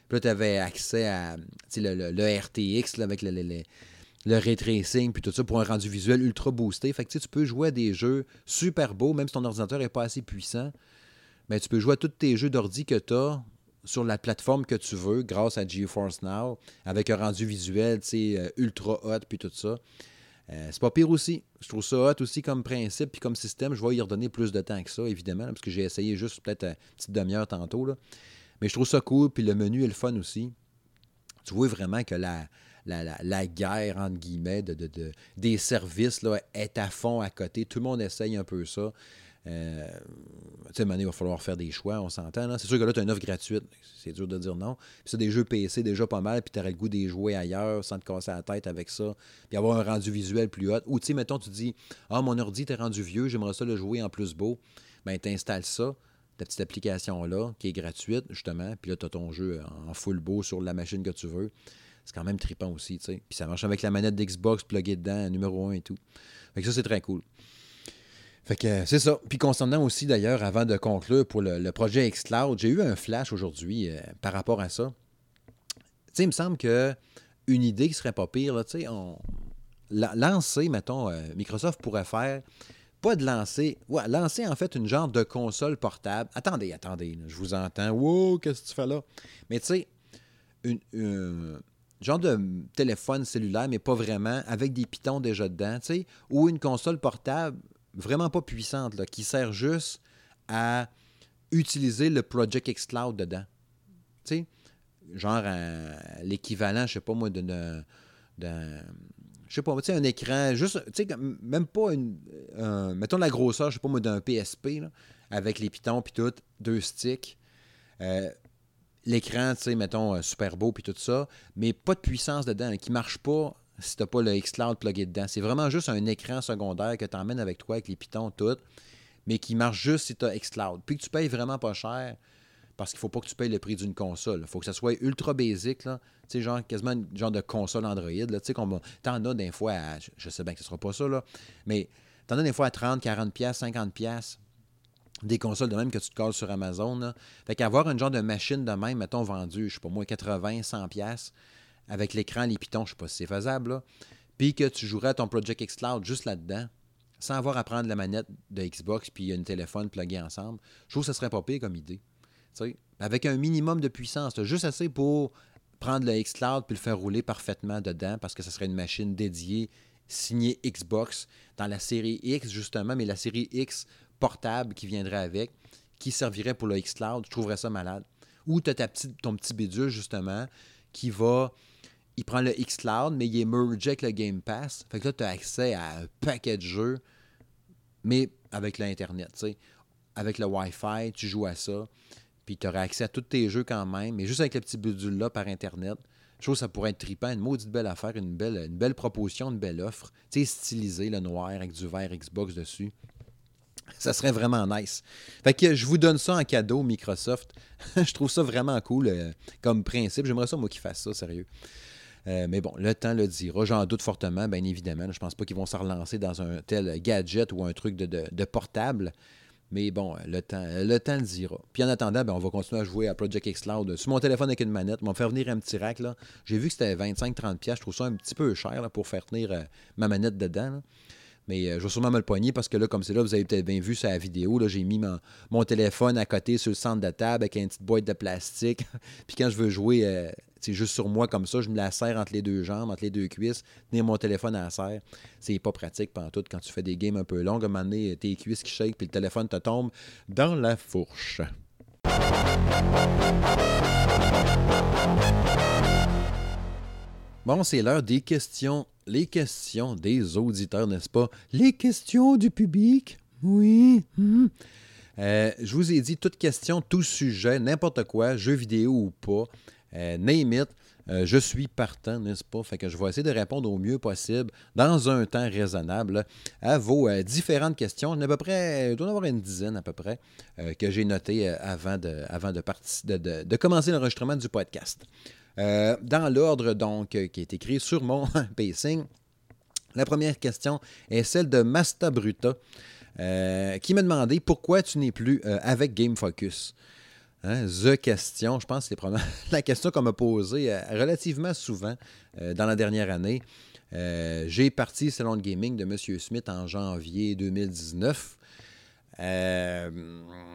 Puis là, tu avais accès à le, le, RTX avec le, le, le ray tracing, puis tout ça pour un rendu visuel ultra boosté. Fait que tu peux jouer à des jeux super beaux, même si ton ordinateur n'est pas assez puissant. Mais tu peux jouer à tous tes jeux d'ordi que tu as sur la plateforme que tu veux grâce à GeForce Now, avec un rendu visuel euh, ultra hot, puis tout ça. Euh, c'est pas pire aussi. Je trouve ça hot aussi comme principe puis comme système. Je vais y redonner plus de temps que ça, évidemment, parce que j'ai essayé juste peut-être une petite demi-heure tantôt. Là. Mais je trouve ça cool. Puis le menu est le fun aussi. Tu vois vraiment que la, la, guerre, entre guillemets, de, de, des services là, est à fond à côté. Tout le monde essaye un peu ça. Euh, tu sais, il va falloir faire des choix, on s'entend. C'est sûr que là, tu as une offre gratuite. C'est dur de dire non. Puis c'est des jeux PC déjà pas mal, puis tu aurais le goût des jouer ailleurs sans te casser la tête avec ça. Puis avoir un rendu visuel plus haut. Ou tu sais, mettons, tu dis Ah, mon ordi t'es rendu vieux, j'aimerais ça le jouer en plus beau. Ben, tu installes ça, ta petite application-là, qui est gratuite, justement. Puis là, tu as ton jeu en full beau sur la machine que tu veux. C'est quand même trippant aussi, tu sais. Puis ça marche avec la manette d'Xbox pluguée dedans, numéro 1 et tout. Fait que ça, c'est très cool. Fait que c'est ça. Puis concernant aussi, d'ailleurs, avant de conclure pour le, projet xCloud, j'ai eu un flash aujourd'hui euh, par rapport à ça. Tu sais, il me semble que une idée qui serait pas pire, tu sais, on... lancer, mettons, euh, Microsoft pourrait faire, pas de lancer, ouais, lancer en fait une genre de console portable. Attendez, attendez, je vous entends. Wow, qu'est-ce que tu fais là? Mais tu sais, une, genre de téléphone cellulaire, mais pas vraiment, avec des pitons déjà dedans, tu sais, ou une console portable vraiment pas puissante, là, qui sert juste à utiliser le Project X Cloud dedans. Tu sais, genre l'équivalent, je sais pas moi, d'un. Je sais pas, tu sais, un écran, juste, tu sais, même pas une. mettons la grosseur, je sais pas moi, d'un PSP, là, avec les pitons puis tout, deux sticks. Euh, l'écran, tu sais, mettons, euh, super beau puis tout ça, mais pas de puissance dedans, qui marche pas si tu n'as pas le xCloud plugué dedans. C'est vraiment juste un écran secondaire que tu emmènes avec toi, avec les pitons, tout, mais qui marche juste si tu as xCloud. Puis que tu payes vraiment pas cher, parce qu'il ne faut pas que tu payes le prix d'une console. Il faut que ça soit ultra basique, là. Genre, quasiment genre de console Android, là. Tu sais, t'en as des fois à, je sais bien que ce sera pas ça, là, mais t'en as des fois à 30, 40 pièces, 50 pièces des consoles de même que tu te colles sur Amazon. Fait qu'avoir une genre de machine de même, mettons, vendue, je sais pas moi, 80, 100 pièces avec l'écran, les pitons, je sais pas si c'est faisable, puis que tu jouerais à ton Project X Cloud juste là-dedans, sans avoir à prendre la manette de Xbox puis un téléphone plugué ensemble. Je trouve que ce serait pas pire comme idée. avec un minimum de puissance, juste assez pour prendre le xCloud puis le faire rouler parfaitement dedans parce que ce serait une machine dédiée signée Xbox dans la série X justement, mais la série X portable qui viendrait avec, qui servirait pour le xCloud, je trouverais ça malade. Ou tu as ta petite, ton petit bidule justement qui va il prend le xCloud, mais il est mergé avec le Game Pass. Fait que là, tu as accès à un paquet de jeux, mais avec l'Internet. Avec le Wi-Fi, tu joues à ça. Puis tu aurais accès à tous tes jeux quand même, mais juste avec le petit bidule-là par Internet. Je trouve que ça pourrait être trippant, une maudite belle affaire, une belle, une proposition, une belle offre. Tu sais, stylisé, le noir avec du vert Xbox dessus. Ça serait vraiment nice. Fait que je vous donne ça en cadeau, Microsoft. je trouve ça vraiment cool euh, comme principe. J'aimerais ça, moi, qu'ils fassent ça, sérieux. Euh, mais bon, le temps le dira. J'en doute fortement, bien évidemment. Je pense pas qu'ils vont se relancer dans un tel gadget ou un truc de, portable. Mais bon, le temps, le temps le dira. Puis en attendant, ben, on va continuer à jouer à Project X Cloud sur mon téléphone avec une manette. On va faire venir un petit rack. J'ai vu que c'était 25-30$. Je trouve ça un petit peu cher pour faire tenir euh, ma manette dedans. Mais euh, je vais sûrement me le poigner parce que là, comme c'est là, vous avez peut-être bien vu sur la vidéo, là, j'ai mis mon, téléphone à côté sur le centre de table avec une petite boîte de plastique. Puis quand je veux jouer, c'est juste sur moi comme ça, je me la serre entre les deux jambes, entre les deux cuisses, tenir mon téléphone à la serre. C'est pas pratique pendant tout quand tu fais des games un peu longues. À un moment donné, tes cuisses qui shake puis le téléphone te tombe dans la fourche. Bon, c'est l'heure des questions les questions des auditeurs, n'est-ce pas? Les questions du public? Oui. Hmm. Euh, je vous ai dit, toute question, tout sujet, n'importe quoi, jeu vidéo ou pas, euh, name euh, je suis partant, n'est-ce pas? Fait que je vais essayer de répondre au mieux possible dans un temps raisonnable à vos différentes questions. À près, il doit y en avoir une dizaine à peu près que j'ai notées avant, de, commencer l'enregistrement du podcast. Euh, dans l'ordre donc euh, qui est écrit sur mon pacing, la première question est celle de Masta Bruta, euh, qui m'a demandé pourquoi tu n'es plus avec Game Focus. Hein, the question, je pense que c'est la question qu'on m'a posée relativement souvent dans la dernière année. J'ai parti Salon de Gaming de M. Smith en janvier 2019. Euh,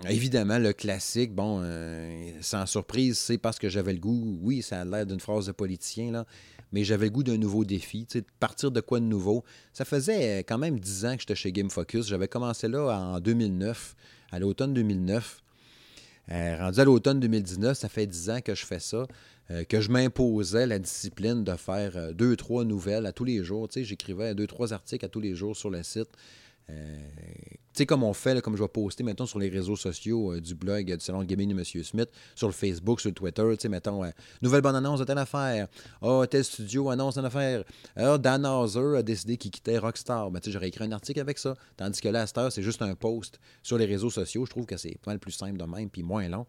évidemment, le classique, bon, euh, sans surprise, c'est parce que j'avais le goût, oui, ça a l'air d'une phrase de politicien, là, mais j'avais le goût d'un nouveau défi, de partir de quoi de nouveau. Ça faisait quand même 10 ans que j'étais chez Game Focus. J'avais commencé là en 2009, à l'automne 2009. Euh, rendu à l'automne 2019, ça fait 10 ans que je fais ça, que je m'imposais la discipline de faire deux, trois nouvelles à tous les jours. J'écrivais deux, trois articles à tous les jours sur le site. Euh, tu sais, comme on fait, comme je vais poster maintenant sur les réseaux sociaux euh, du blog du Salon Gaming de M. Smith, sur le Facebook, sur le Twitter, tu sais, mettons, euh, nouvelle bonne annonce de telle affaire. Ah, tel studio annonce une affaire. Ah, Dan Hauser a décidé qu'il quittait Rockstar. Ben, tu sais, j'aurais écrit un article avec ça. Tandis que là, à c'est juste un post sur les réseaux sociaux. Je trouve que c'est pas mal plus simple de même, puis moins long.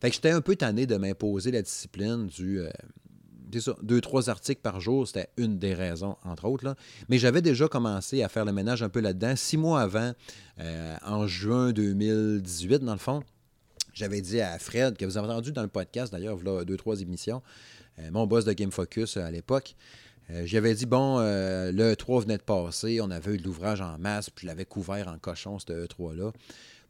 Fait que j'étais un peu tanné de m'imposer la discipline du ça, deux, trois articles par jour, c'était une des raisons, entre autres. Mais j'avais déjà commencé à faire le ménage un peu là-dedans. Six mois avant, euh, en juin 2018, dans le fond, j'avais dit à Fred, que vous avez entendu dans le podcast d'ailleurs, voilà deux, trois émissions, euh, mon boss de Game Focus euh, à l'époque, j'avais dit, bon, le E3 venait de passer, on avait eu de l'ouvrage en masse, puis je l'avais couvert en cochon, ce E3-là.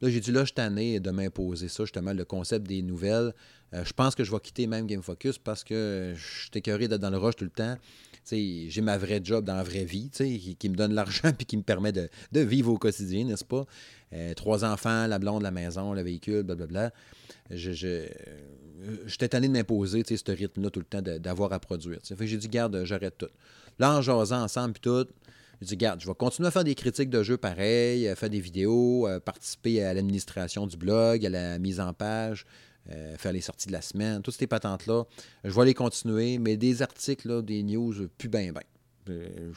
Là, j'ai dit, là, je suis de m'imposer ça, justement, le concept des nouvelles. Euh, je pense que je vais quitter même Game Focus parce que je suis écœuré d'être dans le rush tout le temps. J'ai ma vraie job dans la vraie vie qui, qui me donne l'argent et qui me permet de, vivre au quotidien, n'est-ce pas? Euh, trois enfants, la blonde, la maison, le véhicule, blablabla. Je, je, j'étais tanné de m'imposer ce rythme-là tout le temps d'avoir à produire. j'ai dit, garde, j'arrête tout. Là, en jasant ensemble, puis tout, je dis, garde, je vais continuer à faire des critiques de jeux pareils, à faire des vidéos, participer à l'administration du blog, à la mise en page, euh, faire les sorties de la semaine, toutes ces patentes-là. Je vais les continuer, mais des articles, des news, plus bien. Euh,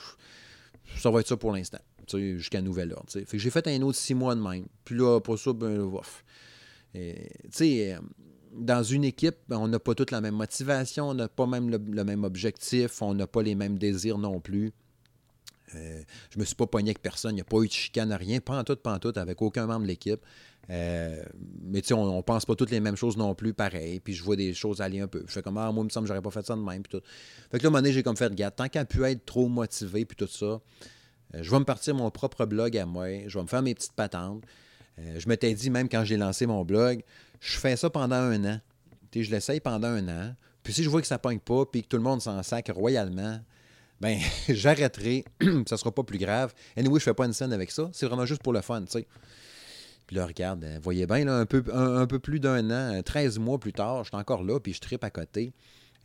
ça va être ça pour l'instant, jusqu'à nouvel ordre. Fait que j'ai fait un autre six mois de même. Puis là, pour ça, ben, Tu sais, euh, dans une équipe, ben, on n'a pas toute la même motivation, on n'a pas même le, même objectif, on n'a pas les mêmes désirs non plus. Euh, je me suis pas pogné avec personne, il n'y a pas eu de chicane, rien, pas en tout, pas en tout, avec aucun membre de l'équipe. Euh, mais tu sais, on, ne pense pas toutes les mêmes choses non plus, pareil. Puis je vois des choses aller un peu. Je fais comme, ah, moi, il me semble j'aurais pas fait ça de même. Puis tout. Fait que là, à un moment donné, j'ai comme fait, regarde, tant qu'elle pu être trop motivé, puis tout ça, je vais me partir mon propre blog à moi, je vais me faire mes petites patentes. je m'étais dit, même quand j'ai lancé mon blog, je fais ça pendant un an. je l'essaye pendant un an. Puis si je vois que ça ne pogne pas, puis que tout le monde s'en sac royalement, ben j'arrêterai. ça sera pas plus grave. Anyway, je fais pas une scène avec ça. C'est vraiment juste pour le fun, tu sais. Puis là, regarde, euh, voyez bien, là, un, peu, un, peu plus d'un an, 13 mois plus tard, je suis encore là, puis je tripe à côté.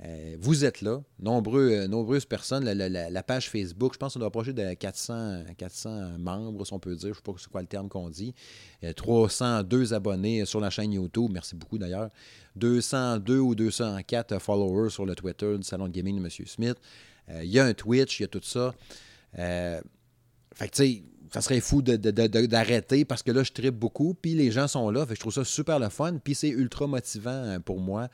Euh, vous êtes là, euh, nombreuses personnes. La, page Facebook, je pense qu'on doit approcher de 400, 400 membres, si on peut dire. Je ne sais pas c'est quoi le terme qu'on dit. 302 abonnés sur la chaîne YouTube. Merci beaucoup d'ailleurs. 202 ou 204 followers sur le Twitter du Salon de Gaming de M. Smith. Il y a un Twitch, il y a tout ça. fait que, tu sais, ça serait fou d'arrêter parce que là, je tripe beaucoup, puis les gens sont là. Fait je trouve ça super le fun, puis c'est ultra motivant euh, pour moi.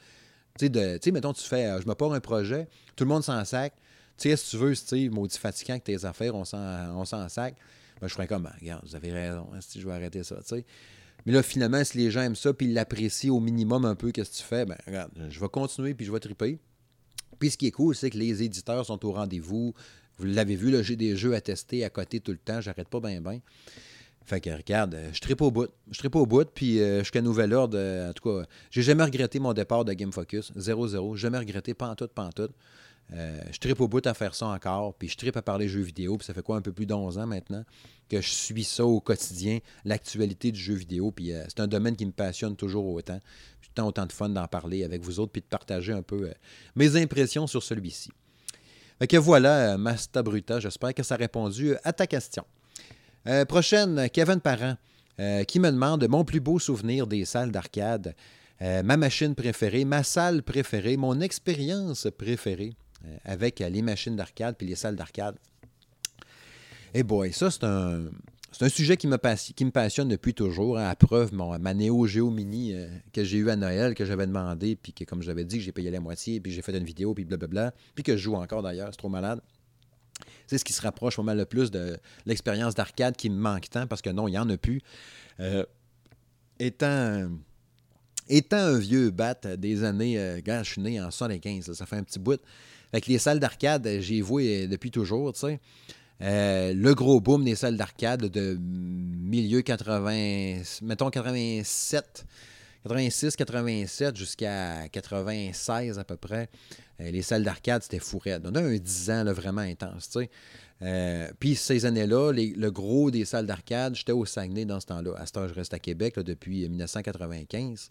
Tu sais, mettons, tu fais, euh, je me pars un projet, tout le monde s'en sac. Tu sais, si tu veux, Steve, maudit fatigant que tes affaires, on s'en sac. Ben, je ferais comme, ben, regarde, vous avez raison, si je vais arrêter ça, tu sais. Mais là, finalement, si les gens aiment ça, puis ils l'apprécient au minimum un peu, qu'est-ce que tu fais? Ben, regarde, je vais continuer, puis je vais triper. Puis ce qui est cool, c'est que les éditeurs sont au rendez-vous. Vous l'avez vu, j'ai des jeux à tester à côté tout le temps. J'arrête pas bien, bien. Fait que regarde, je tripe au bout. Je tripe au bout, puis euh, jusqu'à nouvel ordre. Euh, en tout cas, j'ai jamais regretté mon départ de Game Focus. 0-0. Jamais regretté, pas en tout, pas en tout. Euh, je tripe au bout à faire ça encore, puis je tripe à parler jeux vidéo, puis ça fait quoi, un peu plus d'11 ans maintenant que je suis ça au quotidien, l'actualité du jeu vidéo, puis c'est un domaine qui me passionne toujours autant. Autant de fun d'en parler avec vous autres, puis de partager un peu mes impressions sur celui-ci. Que voilà, Masta Bruta, j'espère que ça a répondu à ta question. Euh, prochaine, Kevin Parent, euh, qui me demande mon plus beau souvenir des salles d'arcade, euh, ma machine préférée, ma salle préférée, mon expérience préférée avec les machines d'arcade puis les salles d'arcade. Eh boy, ça c'est un, c'est un sujet qui me, passionne depuis toujours. Hein, à preuve, ma Neo euh, que j'ai eu à Noël, que j'avais demandé, puis que, comme je l'avais dit, j'ai payé la moitié, puis j'ai fait une vidéo, puis blablabla, puis que je joue encore d'ailleurs, c'est trop malade. C'est ce qui se rapproche pas mal le plus de l'expérience d'arcade qui me manque tant, parce que non, il n'y en a plus. Euh, étant, un vieux bat des années, euh, suis né en 75, ça fait un petit bout. Avec les salles d'arcade, j'ai voué depuis toujours, tu sais. Euh, le gros boom des salles d'arcade de milieu 80, mettons 87, 86, 87 jusqu'à 96 à peu près. Euh, les salles d'arcade, c'était fou On a un 10 ans vraiment intense, tu sais. Euh, puis ces années-là, le gros des salles d'arcade, j'étais au Saguenay dans ce temps-là. À ce temps, je reste à Québec depuis 1995.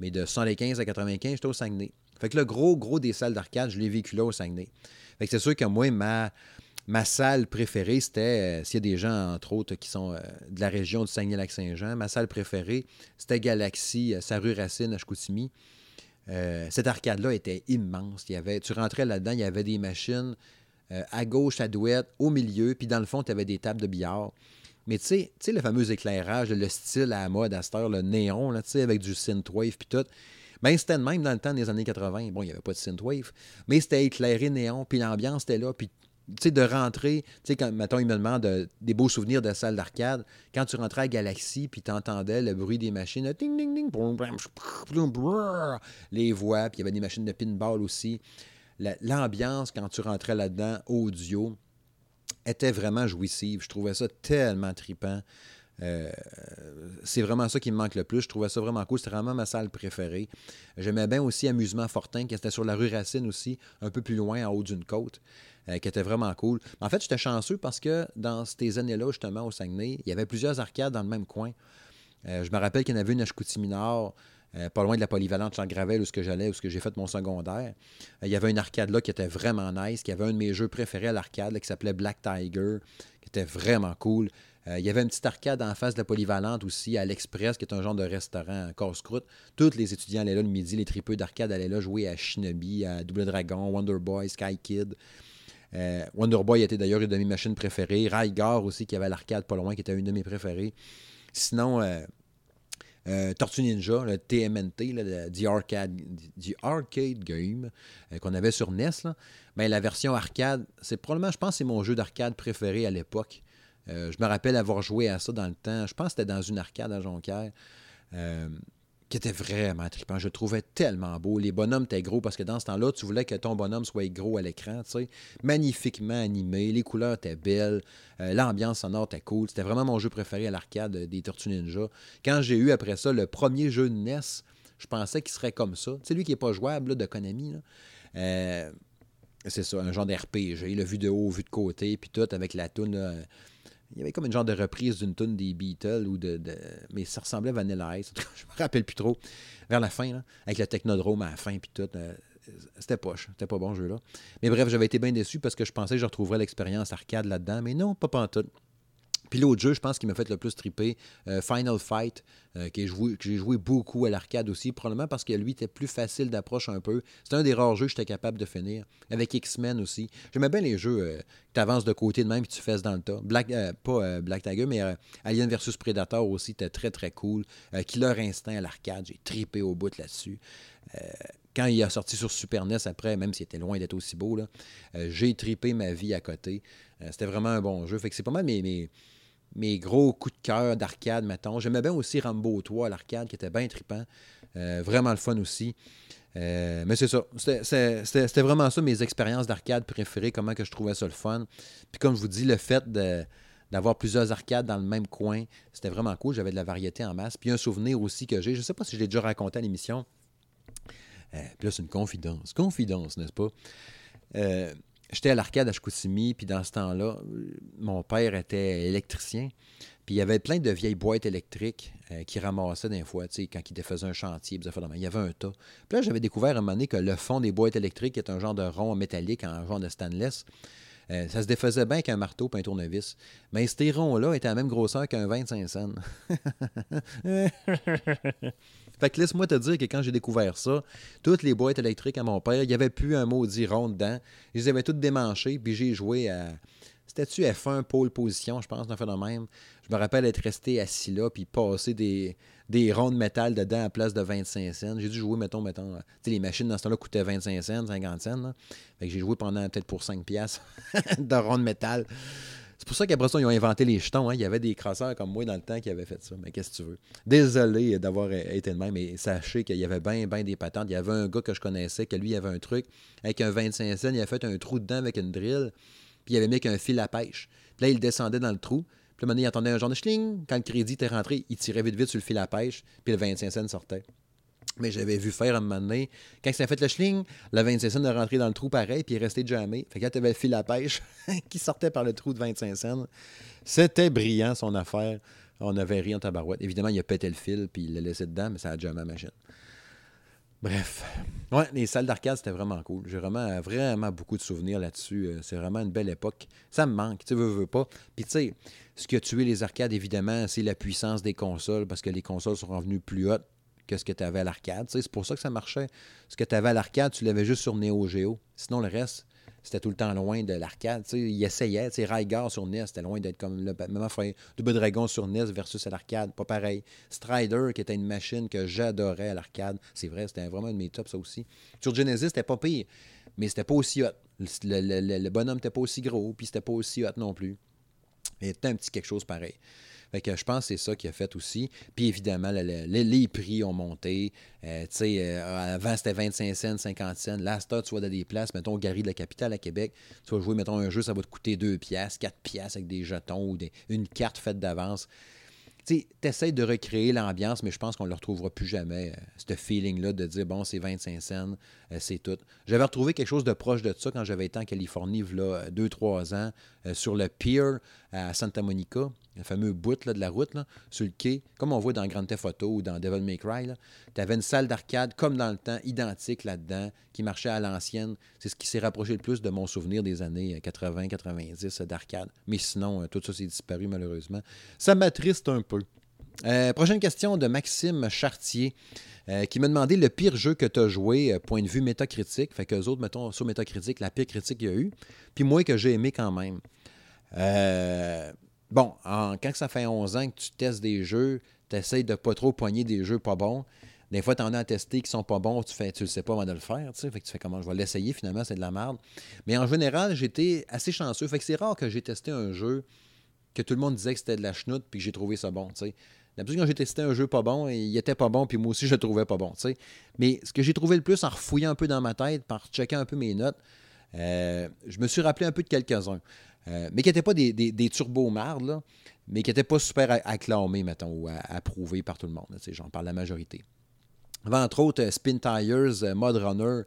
Mais de 115 à 95, j'étais au Saguenay. Fait que le gros, gros des salles d'arcade, je l'ai vécu là au Saguenay. Fait que c'est sûr que moi, ma, ma salle préférée, c'était, euh, s'il y a des gens, entre autres, qui sont euh, de la région du Saguenay-Lac-Saint-Jean, ma salle préférée, c'était Galaxy, euh, sa rue Racine à Chicoutimi. cette arcade-là était immense. Il avait, tu rentrais là-dedans, il y avait des machines à gauche, à droite, au milieu, puis dans le fond, tu avais des tables de billard. Mais tu sais, le fameux éclairage, le style à la mode à cette heure, le néon, là, avec du synthwave puis tout. Ben, c'était même dans le temps des années 80. Bon, il n'y avait pas de synthwave, mais c'était éclairé néon, puis l'ambiance était là, puis sais, de rentrer, tu sais, quand, mettons, il me demande des beaux souvenirs de salle d'arcade. Quand tu rentrais à Galaxy, puis tu entendais le bruit des machines, ding, ding, ding, les voix, puis il y avait des machines de pinball aussi. L'ambiance, quand tu rentrais là-dedans, audio, était vraiment jouissive. Je trouvais ça tellement tripant. Euh, c'est vraiment ça qui me manque le plus. Je trouvais ça vraiment cool. C'était vraiment ma salle préférée. J'aimais bien aussi Amusement Fortin, qui était sur la rue Racine aussi, un peu plus loin, en haut d'une côte. Euh, qui était vraiment cool. En fait, j'étais chanceux parce que dans ces années-là, justement, au Saguenay, il y avait plusieurs arcades dans le même coin. Euh, je me rappelle qu'il y en avait une à Chicoutimi-Nord, pas loin de la polyvalente Jean Gravel, où ce que j'allais, où ce que j'ai fait mon secondaire. il y avait une arcade là qui était vraiment nice, qui avait un de mes jeux préférés à l'arcade, qui s'appelait Black Tiger, qui était vraiment cool. Il y avait une petite arcade en face de la polyvalente aussi, à l'Express, qui est un genre de restaurant casse-croûte. Tous les étudiants allaient là le midi, les tripeux d'arcade allaient là jouer à Shinobi, à Double Dragon, Wonder Boy, Sky Kid. Euh, Wonder Boy était d'ailleurs une de mes machines préférées. Rygar aussi, qui avait l'arcade pas loin, qui était une de mes préférées. Sinon, euh, euh, Tortue Ninja, le TMNT, le the, arcade, arcade Game qu'on avait sur NES, ben, la version arcade, c'est probablement, je pense, c'est mon jeu d'arcade préféré à l'époque. Je me rappelle avoir joué à ça dans le temps. Je pense que c'était dans une arcade à Jonquière qui était vraiment trippant. Je le trouvais tellement beau. Les bonhommes étaient gros parce que dans ce temps-là, tu voulais que ton bonhomme soit gros à l'écran, tu sais. Magnifiquement animé, les couleurs étaient belles, euh, l'ambiance sonore était cool. C'était vraiment mon jeu préféré à l'arcade des Tortues Ninja. Quand j'ai eu après ça le premier jeu de NES, je pensais qu'il serait comme ça. C'est lui qui n'est pas jouable de Konami. Euh, c'est ça, un genre d'RPG, le vu de haut, vu de côté, puis tout avec la toune il y avait comme une genre de reprise d'une tune des Beatles ou de, Mais ça ressemblait à Vanilla Ice. je me rappelle plus trop. Vers la fin, là, avec le technodrome à la fin puis tout. Euh, c'était poche. C'était pas bon jeu là. Mais bref, j'avais été bien déçu parce que je pensais que je retrouverais l'expérience arcade là-dedans. Mais non, pas tout. Puis l'autre jeu, je pense, qui m'a fait le plus triper, euh, Final Fight, euh, que j'ai joué, beaucoup à l'arcade aussi, probablement parce que lui était plus facile d'approche un peu. C'est un des rares jeux que j'étais capable de finir. Avec X-Men aussi. J'aimais bien les jeux euh, que tu avances de côté de même et tu fesses dans le tas. Black, pas Black Tiger, mais Alien vs Predator aussi était très très cool. Killer Instinct à l'arcade, j'ai tripé au bout là-dessus quand il a sorti sur Super NES après, même s'il était loin d'être aussi beau, j'ai tripé ma vie à côté. C'était vraiment un bon jeu. Fait que c'est pas mal mes, mes, mes gros coups de cœur d'arcade, mettons. J'aimais bien aussi Rambo 3 à l'arcade, qui était bien trippant. Euh, vraiment le fun aussi. Euh, mais c'est ça. C'était vraiment ça, mes expériences d'arcade préférées, comment que je trouvais ça le fun. Puis comme je vous dis, le fait d'avoir plusieurs arcades dans le même coin, c'était vraiment cool. J'avais de la variété en masse. Puis un souvenir aussi que j'ai, je ne sais pas si je l'ai déjà raconté à l'émission. Euh, puis là, c'est une confidence. Confidence, n'est-ce pas? J'étais à l'arcade à Chicoutimi, puis dans ce temps-là, mon père était électricien. Puis il y avait plein de vieilles boîtes électriques euh, qui ramassaient des fois, tu sais, quand il faisait un chantier. il y avait un tas. Puis là, j'avais découvert à un moment donné que le fond des boîtes électriques est un genre de rond métallique en genre de stainless. Euh, ça se défaisait bien qu'un marteau et un tournevis. Mais ces ronds-là étaient à la même grosseur qu'un 25 cents. Fait que laisse-moi te dire que quand j'ai découvert ça, toutes les boîtes électriques à mon père, il n'y avait plus un maudit rond dedans. Je les avais toutes démanchées, puis j'ai joué à. C'était-tu F1 pole position, je pense, d'un phénomène. Je me rappelle être resté assis là, puis passer des, des ronds de métal dedans à place de 25 cents. J'ai dû jouer, mettons, mettons. Tu sais, les machines dans ce temps-là coûtaient 25 cents, 50 cents. Fait que j'ai joué pendant peut-être pour 5 piastres de ronds de métal. C'est pour ça qu'après ça, ils ont inventé les jetons. Hein. Il y avait des crasseurs comme moi dans le temps qui avaient fait ça. Mais qu'est-ce que tu veux? Désolé d'avoir été de même, mais sachez qu'il y avait bien, bien des patentes. Il y avait un gars que je connaissais, que lui, il avait un truc avec un 25 cents. Il a fait un trou dedans avec une drill. Puis il avait mis un fil à pêche. Puis là, il descendait dans le trou. Là, il entendait un genre de schling. Quand le crédit était rentré, il tirait vite, vite sur le fil à pêche. Puis le 25 cents sortait. Mais j'avais vu faire un moment donné, quand ça a fait le schling, le 25 cents est rentré dans le trou pareil, puis il est resté jamais. Fait que tu avais le fil à pêche qui sortait par le trou de 25 cents, c'était brillant son affaire. On avait ri en tabarouette. Évidemment, il a pété le fil, puis il l'a laissé dedans, mais ça a jamais machine. Bref. Ouais, les salles d'arcade, c'était vraiment cool. J'ai vraiment, vraiment beaucoup de souvenirs là-dessus. Euh, c'est vraiment une belle époque. Ça me manque, tu veux, veux pas. Puis tu sais, ce qui a tué les arcades, évidemment, c'est la puissance des consoles, parce que les consoles sont revenues plus hautes que ce que tu avais à l'arcade. C'est pour ça que ça marchait. Ce que tu avais à l'arcade, tu l'avais juste sur Neo Geo. Sinon, le reste, c'était tout le temps loin de l'arcade. Il essayait. Rygar sur NES, c'était loin d'être comme le même affaire. Double Dragon sur NES versus à l'arcade, pas pareil. Strider, qui était une machine que j'adorais à l'arcade. C'est vrai, c'était vraiment un de mes tops, ça aussi. Sur Genesis, c'était pas pire, mais c'était pas aussi hot. Le, bonhomme n'était pas aussi gros, puis c'était pas aussi hot non plus. Il était un petit quelque chose pareil. Fait que je pense que c'est ça qui a fait aussi. Puis évidemment, les prix ont monté. Euh, euh, avant, c'était 25 cents, 50 cents. Là, tu vois, dans des places, mettons, Gary de la capitale à Québec, tu vas jouer, mettons, un jeu, ça va te coûter 2 piastres, 4 piastres avec des jetons ou une carte faite d'avance tu essaies de recréer l'ambiance, mais je pense qu'on ne le retrouvera plus jamais, euh, ce feeling-là de dire, bon, c'est 25 cents, euh, c'est tout. J'avais retrouvé quelque chose de proche de ça quand j'avais été en Californie, a 2-3 ans, euh, sur le pier à Santa Monica, le fameux bout de la route, sur le quai, comme on voit dans Grand Theft Auto ou dans Devil May Cry. Tu avais une salle d'arcade, comme dans le temps, identique là-dedans, qui marchait à l'ancienne. C'est ce qui s'est rapproché le plus de mon souvenir des années 80-90 d'arcade. Mais sinon, tout ça s'est disparu malheureusement. Ça m'attriste un peu. Euh, prochaine question de Maxime Chartier. Euh, qui m'a demandé le pire jeu que tu as joué, euh, point de vue métacritique. Fait qu'eux autres, mettons, sur métacritique, la pire critique qu'il y a eu. Puis moi, que j'ai aimé quand même. Bon, quand ça fait 11 ans que tu testes des jeux, tu essaies de pas trop poigner des jeux pas bons. Des fois, tu en as à tester qui sont pas bons, tu fais, tu le sais pas avant de le faire. Fait que tu fais comment je vais l'essayer, finalement, c'est de la merde. Mais en général, j'étais assez chanceux. Fait que c'est rare que j'ai testé un jeu que tout le monde disait que c'était de la chenoute puis que j'ai trouvé ça bon. D'habitude, quand j'ai testé un jeu pas bon, il était pas bon, puis moi aussi, je le trouvais pas bon. sais. Mais ce que j'ai trouvé le plus en refouillant un peu dans ma tête, par checker un peu mes notes, euh, je me suis rappelé un peu de quelques-uns. Euh, mais qui n'étaient pas des, des, mais qui n'étaient pas super acclamés, mettons, ou approuvés par tout le monde. J'en parle la majorité. Entre autres, Spin Tires, Mod Runner,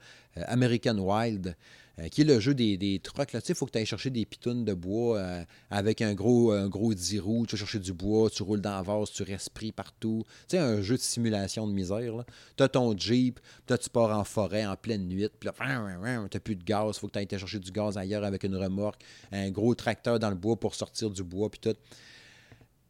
American Wild, euh, qui est le jeu des, des trucks. Il faut que tu ailles chercher des pitounes de bois euh, avec un gros, un gros 10 roues. Tu vas chercher du bois, tu roules dans la vase, tu respires partout. Tu sais, un jeu de simulation de misère. Tu as ton Jeep, tu pars en forêt en pleine nuit, puis là, tu plus de gaz. Faut que tu ailles chercher du gaz ailleurs avec une remorque, un gros tracteur dans le bois pour sortir du bois, puis tout.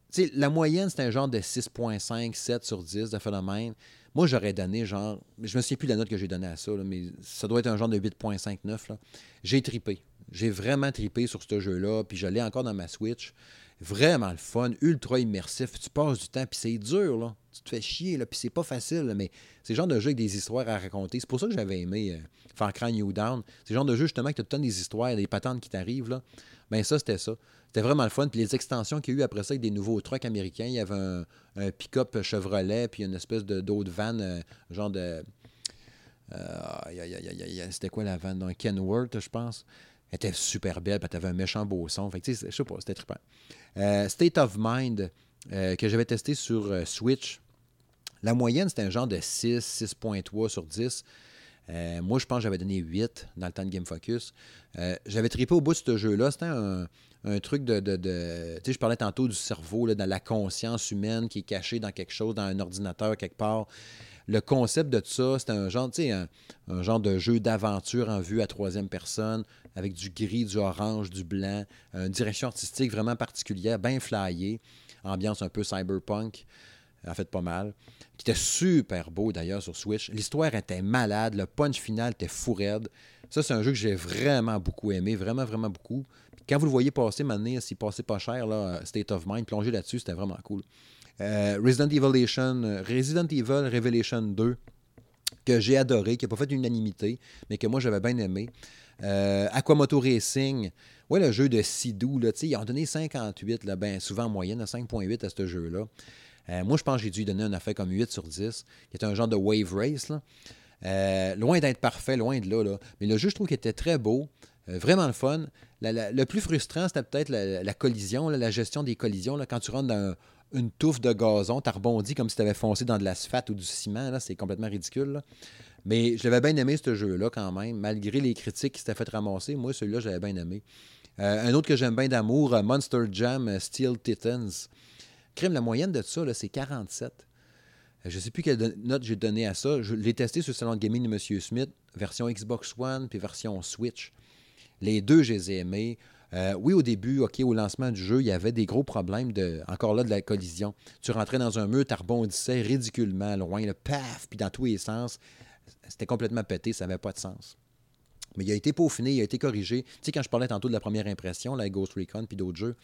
sais, la moyenne, c'est un genre de 6,5, 7 sur 10 de phénomène. Moi, j'aurais donné genre. Je me souviens plus de la note que j'ai donnée à ça, mais ça doit être un genre de 8.59. J'ai tripé. J'ai vraiment tripé sur ce jeu-là, puis je l'ai encore dans ma Switch. Vraiment le fun, ultra immersif. Tu passes du temps, puis c'est dur, là. Tu te fais chier, là, puis c'est pas facile, mais c'est le genre de jeu avec des histoires à raconter. C'est pour ça que j'avais aimé euh, Far Cry New Down. C'est le genre de jeu, justement, que tu as des histoires, des patentes qui t'arrivent, là. Ben ça, c'était ça. C'était vraiment le fun. Puis les extensions qu'il y a eu après ça avec des nouveaux trucks américains, il y avait un, pick-up Chevrolet, puis une espèce de d'autres van, euh, genre de. Euh, c'était quoi la van? Un Kenworth, je pense. Elle était super belle, puis tu avais un méchant beau son. Fait que, je sais pas, c'était trippant. Euh, State of Mind, que j'avais testé sur Switch. La moyenne, c'était un genre de 6, 6.3 sur 10. moi, je pense que j'avais donné 8 dans le temps de Game Focus. j'avais trippé au bout de ce jeu-là. C'était un, truc de. tu sais, je parlais tantôt du cerveau, là, dans la conscience humaine qui est cachée dans quelque chose, dans un ordinateur quelque part. Le concept de ça, c'était un genre, un genre de jeu d'aventure en vue à troisième personne, avec du gris, du orange, du blanc, une direction artistique vraiment particulière, bien flyée, ambiance un peu cyberpunk, en fait pas mal, qui était super beau d'ailleurs sur Switch. L'histoire était malade, le punch final était fou raide. Ça, c'est un jeu que j'ai vraiment beaucoup aimé, vraiment, vraiment beaucoup. Quand vous le voyez passer, maintenant, s'il passait pas cher, là, State of Mind, plonger là-dessus, c'était vraiment cool. Euh, Resident Evolution, euh, Resident Evil Revelation 2, que j'ai adoré, qui n'a pas fait d'unanimité, mais que moi j'avais bien aimé. Euh, Aquamoto Racing, ouais, le jeu de Sidou, là, ils ont donné 58, là, ben, souvent en moyenne, 5.8 à ce jeu-là. Moi, je pense que j'ai dû donner un affaire comme 8 sur 10, qui est un genre de wave race. loin d'être parfait, loin de là, là. Mais le jeu, je trouve qu'il était très beau. Euh, vraiment le fun. le plus frustrant, c'était peut-être la, collision, la gestion des collisions. Quand tu rentres dans une touffe de gazon, tu rebondis comme si tu avais foncé dans de l'asphalte ou du ciment. C'est complètement ridicule. Mais je l'avais bien aimé, ce jeu-là, quand même, malgré les critiques qui s'étaient fait ramasser. Moi, celui-là, j'avais bien aimé. Euh, un autre que j'aime bien d'amour, euh, Monster Jam Steel Titans. Crime, la moyenne de ça, c'est 47. Je ne sais plus quelle note j'ai donné à ça. Je l'ai testé sur le salon de gaming de M. Smith, version Xbox One puis version Switch. Les deux, je les ai aimés. Euh, oui, au début, OK, au lancement du jeu, il y avait des gros problèmes de, encore là, de la collision. Tu rentrais dans un mur, tu rebondissais ridiculement loin, le paf, puis dans tous les sens. C'était complètement pété, ça n'avait pas de sens. Mais il a été peaufiné, il a été corrigé. Tu sais, quand je parlais tantôt de la première impression, la Ghost Recon, puis d'autres jeux,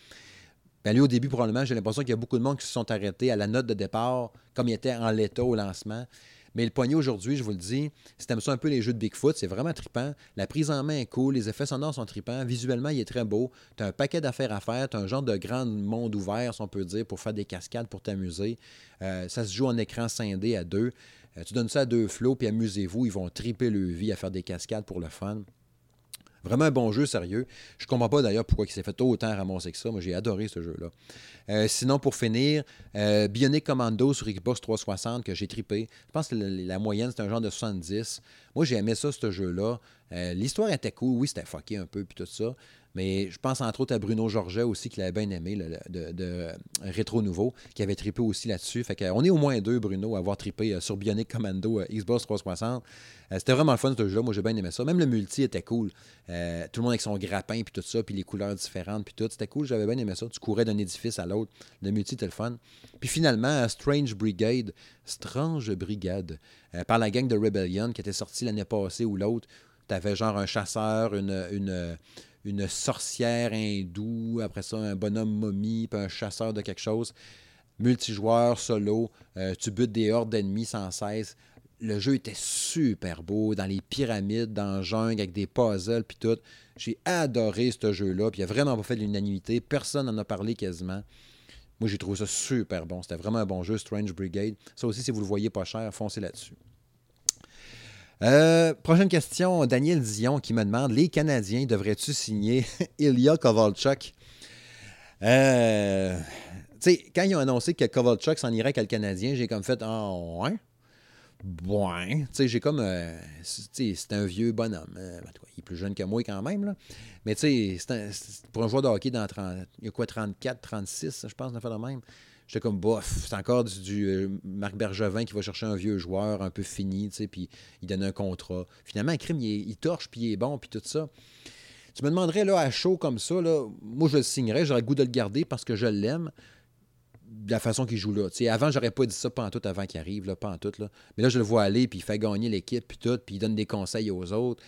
ben lui, au début, probablement, j'ai l'impression qu'il y a beaucoup de monde qui se sont arrêtés à la note de départ, comme il était en l'état au lancement. Mais le poignet aujourd'hui, je vous le dis, si t'aimes ça un peu les jeux de Bigfoot, c'est vraiment trippant. La prise en main est cool, les effets sonores sont trippants, visuellement, il est très beau. Tu as un paquet d'affaires à faire, tu as un genre de grand monde ouvert, si on peut dire, pour faire des cascades, pour t'amuser. Euh, ça se joue en écran scindé à deux. Euh, tu donnes ça à deux flots, puis amusez-vous, ils vont triper le vie à faire des cascades pour le fun. Vraiment un bon jeu, sérieux. Je comprends pas d'ailleurs pourquoi il s'est fait autant ramasser que ça. Moi, j'ai adoré ce jeu-là. Euh, sinon, pour finir, euh, Bionic Commando sur Xbox 360 que j'ai tripé. Je pense que la, moyenne, c'est un genre de 70. Moi, j'ai aimé ça, ce jeu-là. Euh, l'histoire était cool. Oui, c'était fucké un peu, puis tout ça. Mais je pense entre autres à Bruno Georget aussi, qui l'avait bien aimé, de, Rétro Nouveau, qui avait trippé aussi là-dessus. Fait qu'on est au moins deux, Bruno, à avoir trippé sur Bionic Commando Xbox 360. Euh, c'était vraiment le fun ce jeu-là. Moi, j'ai bien aimé ça. Même le multi était cool. Euh, tout le monde avec son grappin, puis tout ça, puis les couleurs différentes, puis tout. C'était cool. J'avais bien aimé ça. Tu courais d'un édifice à l'autre. Le multi était le fun. Puis finalement, Strange Brigade, Strange Brigade, euh, par la gang de Rebellion qui était sortie l'année passée ou l'autre. Tu avais genre un chasseur, une, une sorcière hindoue, après ça, un bonhomme momie, puis un chasseur de quelque chose multijoueur, solo, tu butes des hordes d'ennemis sans cesse le jeu était super beau, dans les pyramides, dans le jungle, avec des puzzles, puis tout. J'ai adoré ce jeu-là, puis il a vraiment pas fait de l'unanimité. Personne n'en a parlé quasiment. Moi, j'ai trouvé ça super bon. C'était vraiment un bon jeu, Strange Brigade. Ça aussi, si vous le voyez pas cher, foncez là-dessus. Euh, prochaine question, Daniel Dion qui me demande Les Canadiens devraient-tu signer Ilya Kovalchuk? Euh, quand ils ont annoncé que Kovalchuk s'en irait avec le Canadien, j'ai comme fait oh, ouais? Bon, j'ai comme. Euh, c'est un vieux bonhomme. Euh, il est plus jeune que moi quand même, là. Mais tu sais, pour un joueur de hockey dans 30. Il y a quoi, 34, 36, je pense, de même. J'étais comme, bof, c'est encore du, euh, Marc Bergevin qui va chercher un vieux joueur un peu fini, tu sais, puis il donne un contrat. Finalement, crime, il, torche, puis il est bon, puis tout ça. Tu me demanderais, là, à chaud comme ça, là, moi, je le signerais, j'aurais le goût de le garder parce que je l'aime de la façon qu'il joue là. sais, avant, j'aurais pas dit ça pas en tout avant qu'il arrive, là, pas en tout. Là. Mais là, je le vois aller, puis il fait gagner l'équipe, puis tout, puis il donne des conseils aux autres.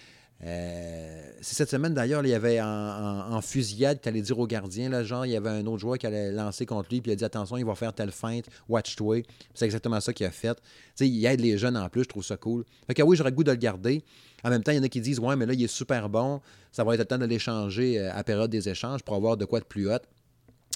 Euh, cette semaine d'ailleurs, il y avait en, fusillade, tu allais dire au gardien, là, genre, il y avait un autre joueur qui allait lancer contre lui, puis il a dit attention, il va faire telle feinte, watch-toi. C'est exactement ça qu'il a fait. sais, il aide les jeunes en plus, je trouve ça cool. Fait que oui, j'aurais goût de le garder. En même temps, il y en a qui disent ouais, mais là, il est super bon, ça va être le temps de l'échanger euh, à période des échanges pour avoir de quoi de plus haut.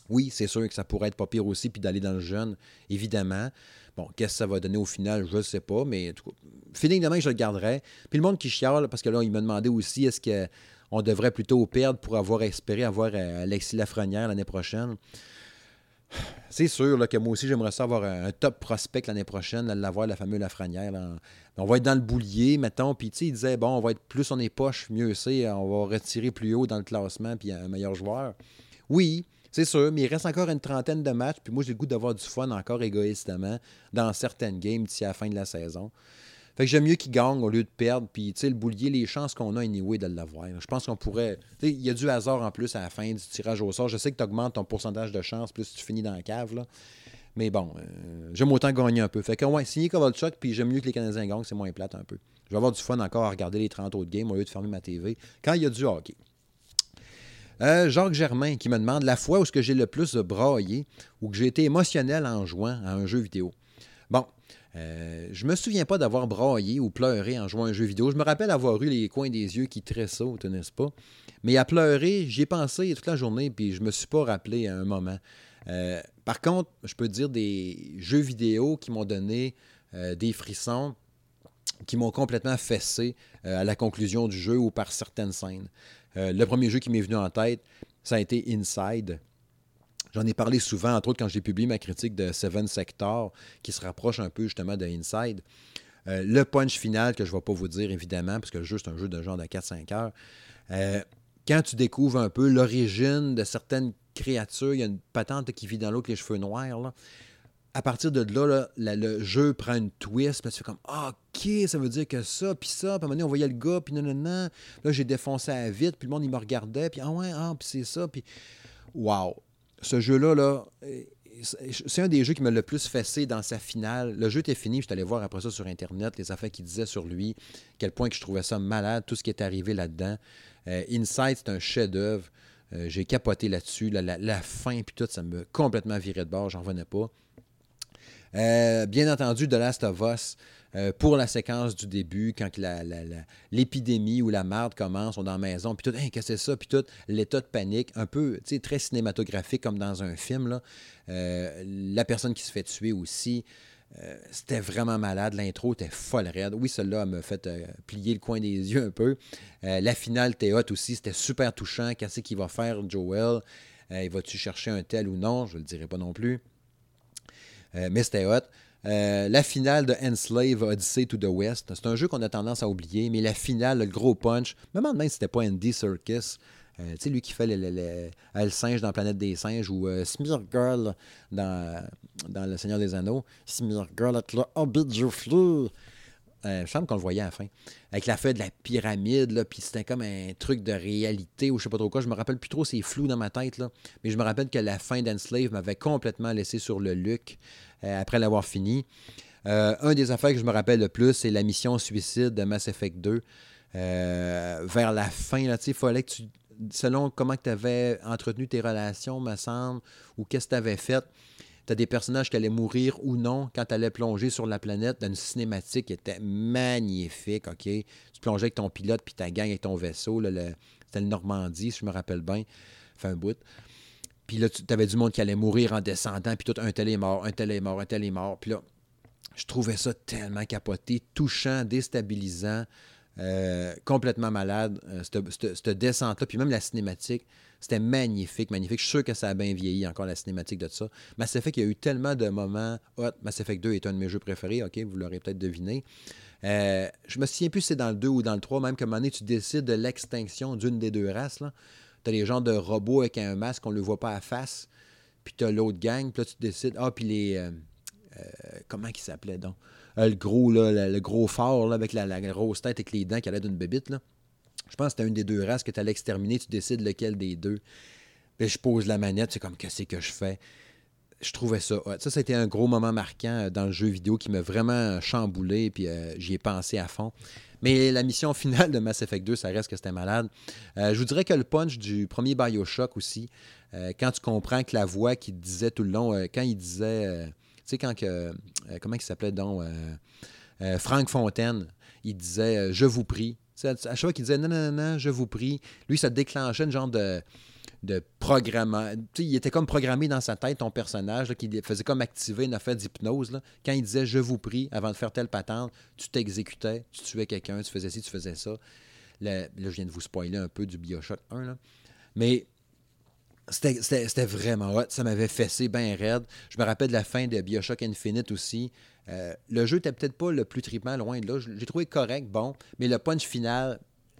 Oui, c'est sûr que ça pourrait être pas pire aussi, puis d'aller dans le jeune, évidemment. Bon, qu'est-ce que ça va donner au final, je ne sais pas, mais en demain, je le garderai. Puis le monde qui chiale, parce que là, il me demandait aussi est-ce qu'on devrait plutôt perdre pour avoir espéré avoir euh, Alexis Lafrenière l'année prochaine? C'est sûr que moi aussi, j'aimerais ça avoir un, top prospect l'année prochaine, l'avoir, la fameuse Lafrenière. On va être dans le boulier, mettons. Puis, tu sais, il disait, bon, on va être plus on est mieux c'est. On va retirer plus haut dans le classement, puis un meilleur joueur. Oui, c'est sûr, mais il reste encore une trentaine de matchs. Puis moi, j'ai le goût d'avoir du fun encore égoïstement dans certaines games d'ici à la fin de la saison. Fait que j'aime mieux qu'il gagne au lieu de perdre. Puis, tu sais, le boulier, les chances qu'on a, anyway, de l'avoir. Je pense qu'on pourrait. Tu sais, il y a du hasard en plus à la fin du tirage au sort. Je sais que tu augmentes ton pourcentage de chance plus tu finis dans la cave. Mais bon, euh, j'aime autant gagner un peu. Fait que, ouais, signer Kovalchuk, puis j'aime mieux que les Canadiens gagnent, c'est moins plate un peu. Je vais avoir du fun encore à regarder les 30 autres games au lieu de fermer ma TV quand il y a du hockey. Euh, Jacques Germain qui me demande la fois où ce que j'ai le plus braillé ou que j'ai été émotionnel en jouant à un jeu vidéo. Bon, euh, je me souviens pas d'avoir braillé ou pleuré en jouant à un jeu vidéo. Je me rappelle avoir eu les coins des yeux qui tressautent, n'est-ce pas? Mais à pleurer, j'y ai pensé toute la journée, puis je me suis pas rappelé à un moment. Euh, par contre, je peux dire des jeux vidéo qui m'ont donné euh, des frissons, qui m'ont complètement fessé à la conclusion du jeu ou par certaines scènes. Euh, le premier jeu qui m'est venu en tête, ça a été Inside. J'en ai parlé souvent, entre autres quand j'ai publié ma critique de Seven Sector, qui se rapproche un peu justement de Inside. Euh, le punch final, que je ne vais pas vous dire évidemment, parce que le jeu, c'est un jeu de genre de 4-5 heures. Euh, quand tu découvres un peu l'origine de certaines créatures, il y a une patente qui vit dans l'eau avec les cheveux noirs. À partir de là, le jeu prend une twist, puis tu fais comme ah, OK, ça veut dire que ça, puis ça, puis à un moment donné, on voyait le gars, puis non, non, non. Là, j'ai défoncé à vite, puis le monde, il me regardait, puis ah ouais, ah, puis c'est ça, puis wow. Ce jeu-là, là, c'est un des jeux qui m'a le plus fessé dans sa finale. Le jeu était fini, je suis allé voir après ça sur Internet, les affaires qu'il disait sur lui, quel point que je trouvais ça malade, tout ce qui est arrivé là-dedans. Euh, Inside, c'est un chef-d'œuvre. J'ai capoté là-dessus. La, la, fin, puis tout, ça me complètement viré de bord, j'en revenais pas. Euh, bien entendu, The Last of Us, euh, pour la séquence du début, quand l'épidémie ou la marde commence, on est dans la maison, puis tout, qu'est-ce que c'est ça, puis tout, l'état de panique, un peu, tu sais, très cinématographique comme dans un film, là. Euh, la personne qui se fait tuer aussi. c'était vraiment malade. L'intro était folle raide. Oui, celle-là m'a fait plier le coin des yeux un peu. la finale était aussi. C'était super touchant. Qu'est-ce qu'il va faire, Joel? il va-tu chercher un tel ou non? Je ne le dirai pas non plus. Euh, mais c'était hot. Euh, la finale de Enslave Odyssey to the West, c'est un jeu qu'on a tendance à oublier, mais la finale, le gros punch, même si c'était pas Andy Serkis. Euh, tu sais, lui qui fait le, singe dans Planète des singes ou Smear Girl dans, dans Le Seigneur des Anneaux. Smear Girl avec le Hobbit du flou. Euh, je qu'on le voyait à la fin. Avec la feuille de la pyramide, puis c'était comme un truc de réalité ou je sais pas trop quoi. Je me rappelle plus trop, c'est flou dans ma tête, là. Mais je me rappelle que la fin d'Enslave m'avait complètement laissé sur le luc euh, après l'avoir fini. Euh, un des affaires que je me rappelle le plus, c'est la mission suicide de Mass Effect 2. vers la fin, il fallait que tu. Selon comment tu avais entretenu tes relations, me semble, ou qu'est-ce que tu avais fait, tu as des personnages qui allaient mourir ou non quand tu allais plonger sur la planète dans une cinématique qui était magnifique, OK? Tu plongeais avec ton pilote puis ta gang avec ton vaisseau. c'était le Normandie, si je me rappelle bien. Fait un bout. Puis là, tu avais du monde qui allait mourir en descendant, puis tout, un tel est mort, un tel est mort, un tel est mort. Puis là, je trouvais ça tellement capoté, touchant, déstabilisant, euh, complètement malade, euh, cette, descente-là. Puis même la cinématique, c'était magnifique, magnifique. Je suis sûr que ça a bien vieilli encore la cinématique de ça. Mass Effect, il y a eu tellement de moments. Hot, Mass Effect 2 est un de mes jeux préférés, OK, vous l'aurez peut-être deviné. Euh, je me souviens plus si c'est dans le 2 ou dans le 3, même que un moment donné, tu décides de l'extinction d'une des deux races. Tu as les gens de robots avec un masque, on ne le voit pas à face. Puis tu as l'autre gang, puis là, tu décides. Ah, puis les. Euh, euh, comment il s'appelait donc? Le gros, là, le, gros fort, là, avec la, grosse tête et les dents qui allait d'une bébite. Là. Je pense que c'était une des deux races que tu allais exterminer. Tu décides lequel des deux. Puis je pose la manette, c'est comme, qu'est-ce que je fais? Je trouvais ça hot. Ça, c'était un gros moment marquant euh, dans le jeu vidéo qui m'a vraiment chamboulé, puis euh, j'y ai pensé à fond. Mais la mission finale de Mass Effect 2, ça reste que c'était malade. Euh, je vous dirais que le punch du premier Bioshock aussi, quand tu comprends que la voix qui disait tout le long, quand il disait, tu sais, quand que, comment il s'appelait donc, Frank Fontaine, il disait Je vous prie. à chaque fois qu'il disait non, non, non, non, je vous prie, lui, ça déclenchait une genre de de programmement. il était comme programmé dans sa tête, ton personnage, qui faisait comme activer une affaire d'hypnose. Quand il disait Je vous prie, avant de faire telle patente, tu t'exécutais, tu tuais quelqu'un, tu faisais ci, tu faisais ça. Là, je viens de vous spoiler un peu du Bioshock 1. Là. Mais c'était vraiment hot. Ça m'avait fessé bien raide. Je me rappelle de la fin de Bioshock Infinite aussi. Euh, le jeu n'était peut-être pas le plus trippant, loin de là. J'ai trouvé correct, bon, mais le punch final,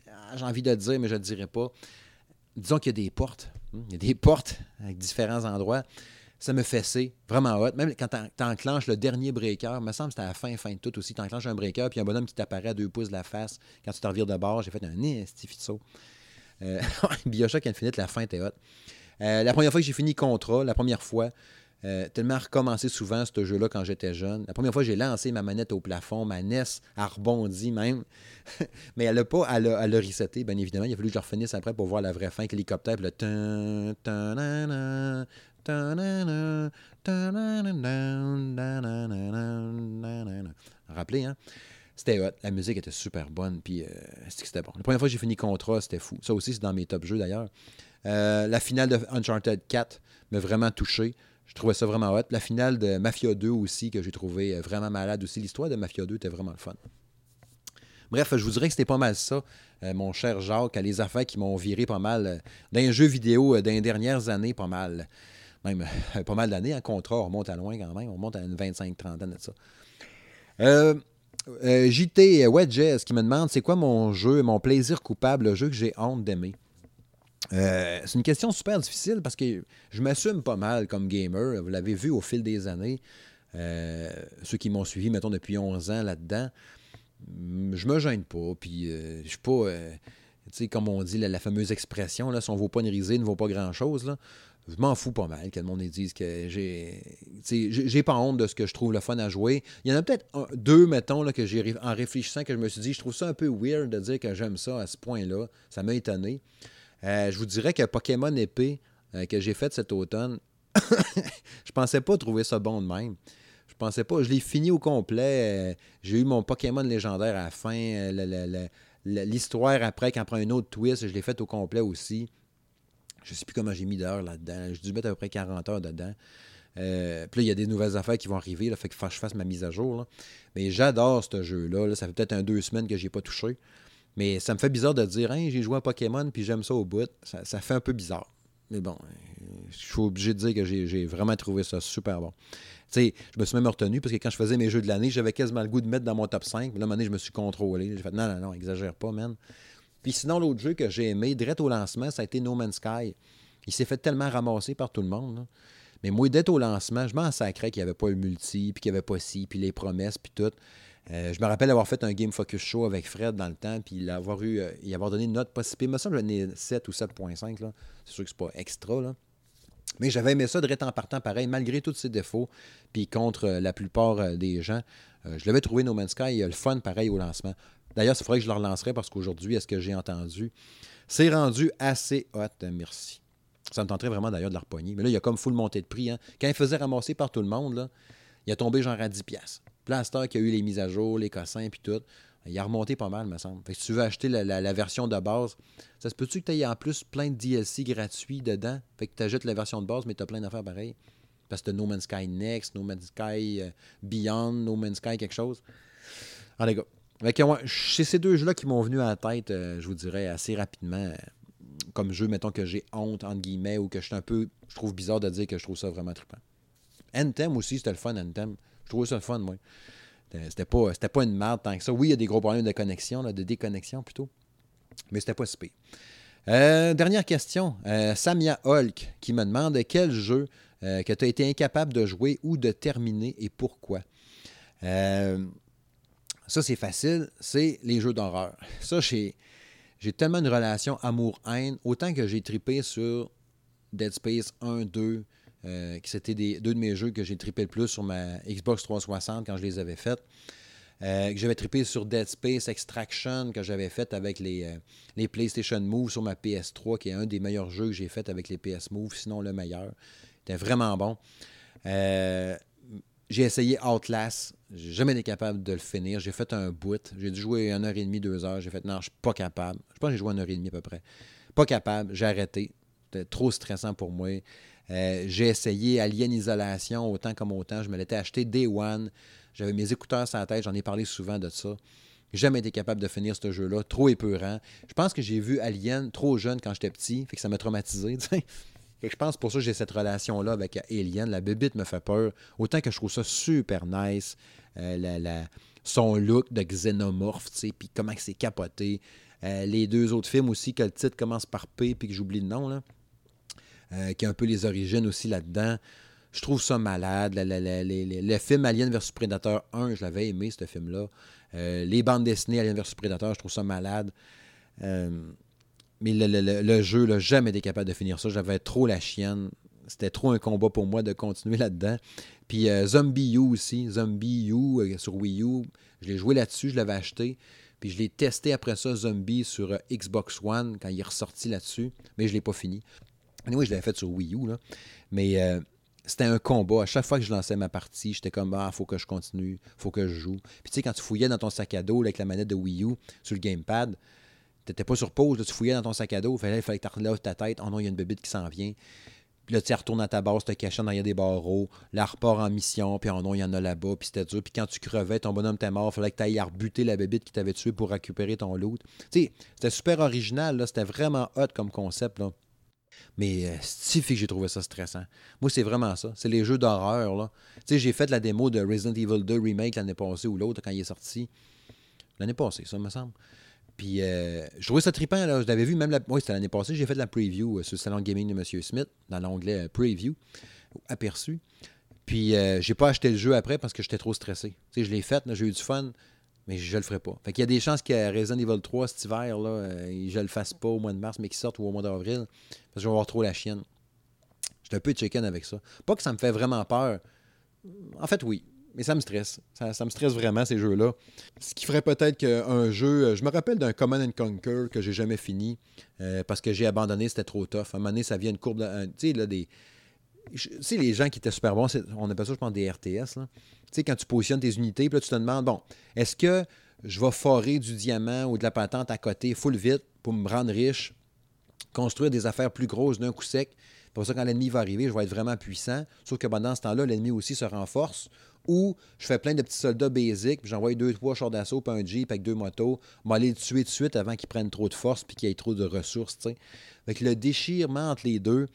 ah, j'ai envie de le dire, mais je ne le dirai pas disons qu'il y a des portes. Hmm, il y a des portes avec différents endroits. Ça me fessait vraiment hot. Même quand tu enclenches le dernier breaker, me semble que c'était à la fin, fin de tout aussi. Tu enclenches un breaker, puis un bonhomme qui t'apparaît à deux pouces de la face quand tu te revires de bord. J'ai fait un estifito. Euh, Bioshock Infinite, la fin était hot. Euh, la première fois que j'ai fini Contra, la première fois, euh, tellement recommencé souvent ce jeu-là quand j'étais jeune. La première fois j'ai lancé ma manette au plafond, ma NES a rebondi même. Mais elle n'a pas à le, à resetter, bien évidemment. Il a fallu que je refinisse après pour voir la vraie fin avec l'hélicoptère. le Rappelez, hein? C'était hot. La musique était super bonne. Puis euh, c'était bon. La première fois que j'ai fini Contra, c'était fou. Ça aussi, c'est dans mes top jeux d'ailleurs. Euh, la finale de Uncharted 4 m'a vraiment touché. Je trouvais ça vraiment hot. La finale de Mafia 2 aussi, que j'ai trouvé euh, vraiment malade aussi. L'histoire de Mafia 2 était vraiment le fun. Bref, je vous dirais que c'était pas mal ça, euh, mon cher Jacques, les affaires qui m'ont viré pas mal euh, jeux vidéo les dernières années, pas mal. Même pas mal d'années, en contrat, on remonte à loin quand même, on monte à une 25-30 ans de ça. JT Wedges qui me demande c'est quoi mon jeu, mon plaisir coupable, le jeu que j'ai honte d'aimer? Euh, c'est une question super difficile parce que je m'assume pas mal comme gamer. Vous l'avez vu au fil des années. Euh, ceux qui m'ont suivi, mettons, depuis 11 ans là-dedans, je me gêne pas. Puis euh, je suis pas. tu sais, comme on dit, la, fameuse expression, là, si on vaut pas une risée, ne vaut pas grand-chose. Je m'en fous pas mal que le monde dise que j'ai. J'ai pas honte de ce que je trouve le fun à jouer. Il y en a peut-être deux, mettons, là, que j'ai en réfléchissant, que je me suis dit, je trouve ça un peu weird de dire que j'aime ça à ce point-là. Ça m'a étonné. Euh, je vous dirais que Pokémon épée euh, que j'ai fait cet automne, je pensais pas trouver ça bon de même. Je pensais pas. Je l'ai fini au complet. Euh, j'ai eu mon Pokémon légendaire à la fin. L'histoire après, quand prend un autre twist, je l'ai fait au complet aussi. Je sais plus comment j'ai mis d'heures là-dedans. J'ai dû mettre à peu près 40 heures dedans. puis là, il y a des nouvelles affaires qui vont arriver. Là, fait que je fasse ma mise à jour. Mais j'adore ce jeu-là. Ça fait peut-être un deux semaines que je n'ai pas touché. Mais ça me fait bizarre de dire, hein, j'ai joué à Pokémon puis j'aime ça au bout. Ça, fait un peu bizarre. Mais bon, je suis obligé de dire que j'ai vraiment trouvé ça super bon. Tu sais, je me suis même retenu parce que quand je faisais mes jeux de l'année, j'avais quasiment le goût de mettre dans mon top 5. Mais là, à je me suis contrôlé. J'ai fait non, non, non, exagère pas, man. Puis sinon, l'autre jeu que j'ai aimé, direct au lancement, ça a été No Man's Sky. Il s'est fait tellement ramasser par tout le monde. Mais moi, dès au lancement, je m'en sacrais qu'il n'y avait pas le multi, puis qu'il n'y avait pas ci, puis les promesses, puis tout. Euh, je me rappelle avoir fait un Game Focus Show avec Fred dans le temps, puis avoir eu, euh, y avoir donné une note pas si Il me semble que j'en 7 ou 7.5. C'est sûr que c'est pas extra. Mais j'avais aimé ça de en partant pareil, malgré tous ses défauts, puis contre euh, la plupart des gens. je l'avais trouvé No Man's Sky, il le fun pareil au lancement. D'ailleurs, c'est vrai que je le relancerai parce qu'aujourd'hui, à ce que j'ai entendu, c'est rendu assez hot, merci. Ça me tenterait vraiment d'ailleurs de la repogner. Mais là, il y a comme full montée de prix. Hein. Quand il faisait ramasser par tout le monde, il a tombé genre à 10$. Plaster qui a eu les mises à jour, les cossins, puis tout. Il a remonté pas mal, me semble. Fait si tu veux acheter la, version de base, ça se peut-tu que tu aies en plus plein de DLC gratuits dedans? Fait que tu ajoutes la version de base, mais tu as plein d'affaires pareilles. Parce que No Man's Sky Next, No Man's Sky euh, Beyond, No Man's Sky quelque chose. Ah, les gars. c'est ces deux jeux-là qui m'ont venu à la tête, euh, je vous dirais, assez rapidement. Euh, comme jeu, mettons que j'ai honte, entre guillemets, ou que je suis un peu. Je trouve bizarre de dire que je trouve ça vraiment trippant. Anthem aussi, c'était le fun, Anthem. Je trouvais ça le fun, moi. C'était pas, pas une merde tant que ça. Oui, il y a des gros problèmes de connexion, de déconnexion plutôt. Mais c'était pas si pire. dernière question. Samia Hulk qui me demande quel jeu euh, que tu as été incapable de jouer ou de terminer et pourquoi? Euh, ça, c'est facile, c'est les jeux d'horreur. Ça, j'ai, tellement une relation amour-haine, autant que j'ai tripé sur Dead Space 1, 2, euh, c'était deux de mes jeux que j'ai trippé le plus sur ma Xbox 360 quand je les avais faits. que j'avais trippé sur Dead Space Extraction que j'avais fait avec les, les, PlayStation Move sur ma PS3, qui est un des meilleurs jeux que j'ai fait avec les PS Move, sinon le meilleur. C'était vraiment bon. Euh, j'ai essayé Outlast. J'ai jamais été capable de le finir. J'ai fait un bout. J'ai dû jouer une heure et demie, deux heures. J'ai fait non, je suis pas capable. Je pense que j'ai joué une heure et demie à peu près. Pas capable. J'ai arrêté. C'était trop stressant pour moi. Euh, j'ai essayé Alien Isolation autant comme autant. Je me l'étais acheté Day One. J'avais mes écouteurs la tête. J'en ai parlé souvent de ça. Jamais été capable de finir ce jeu-là. Trop épeurant. Je pense que j'ai vu Alien trop jeune quand j'étais petit. Fait que ça m'a traumatisé. je pense pour ça que j'ai cette relation-là avec Alien. La bébite me fait peur. Autant que je trouve ça super nice. Euh, son look de xénomorphe, puis comment c'est capoté. Euh, les deux autres films aussi, que le titre commence par P, puis que j'oublie le nom, euh, qui a un peu les origines aussi là-dedans. Je trouve ça malade. le film Alien vs Predator 1, je l'avais aimé, ce film-là. les bandes dessinées Alien vs Predator, je trouve ça malade. Mais le, jeu, là, jamais été capable de finir ça. J'avais trop la chienne. C'était trop un combat pour moi de continuer là-dedans. Puis euh, Zombie U aussi. Zombie U euh, sur Wii U. Je l'ai joué là-dessus, je l'avais acheté. Puis je l'ai testé après ça, Zombie, sur euh, Xbox One, quand il est ressorti là-dessus. Mais je ne l'ai pas fini. Oui, je l'avais fait sur Wii U. Mais c'était un combat. À chaque fois que je lançais ma partie, j'étais comme Ah, faut que je continue, faut que je joue. Puis tu sais, quand tu fouillais dans ton sac à dos avec la manette de Wii U sur le gamepad, n'étais pas sur pause, tu fouillais dans ton sac à dos, il fallait, fallait que tu relèves ta tête. Oh non, il y a une bébite qui s'en vient. Puis là, tu retournes à ta base, te cachant derrière des barreaux, la repart en mission, puis oh non, il y en a là-bas, puis c'était dur. Puis quand tu crevais, ton bonhomme t'es mort, il fallait que tu ailles rebuter la bébite qui t'avait tué pour récupérer ton loot. Tu sais, c'était super original, là, c'était vraiment hot comme concept. Mais euh, c'est que j'ai trouvé ça stressant. Moi, c'est vraiment ça. C'est les jeux d'horreur, là. J'ai fait la démo de Resident Evil 2 Remake l'année passée ou l'autre quand il est sorti. L'année passée, ça me semble. Puis euh, je trouvais ça trippant. Là. Je l'avais vu même la... Oui, c'était l'année passée. J'ai fait la preview euh, sur le salon gaming de M. Smith dans l'onglet Preview, aperçu. Puis j'ai pas acheté le jeu après parce que j'étais trop stressé. Tu je l'ai fait, j'ai eu du fun, mais je le ferai pas. Fait qu'il y a des chances que Resident Evil 3 cet hiver, là, je le fasse pas au mois de mars, mais qu'il sorte ou au mois d'avril. Parce que je vais avoir trop la chienne. J'étais un peu chicken avec ça. Pas que ça me fait vraiment peur. En fait, oui mais ça me stresse. Ça, me stresse vraiment, ces jeux-là. Ce qui ferait peut-être qu'un jeu. Euh, je me rappelle d'un Command and Conquer que j'ai jamais fini euh, parce que j'ai abandonné, c'était trop tough. À un moment donné, ça vient une courbe. Tu sais, là, des. Tu sais, les gens qui étaient super bons, on appelle ça, je pense, des RTS. Tu sais, quand tu positionnes tes unités, puis là, tu te demandes, bon, est-ce que je vais forer du diamant ou de la patente à côté full vite pour me rendre riche, construire des affaires plus grosses d'un coup sec, pour ça, quand l'ennemi va arriver, je vais être vraiment puissant. Sauf que pendant ce temps-là, l'ennemi aussi se renforce ou je fais plein de petits soldats basiques, puis j'envoie deux, trois chars d'assaut, puis un Jeep avec deux motos, m'aller les tuer de suite avant qu'ils prennent trop de force, puis qu'il ait trop de ressources, tu Fait le déchirement entre les deux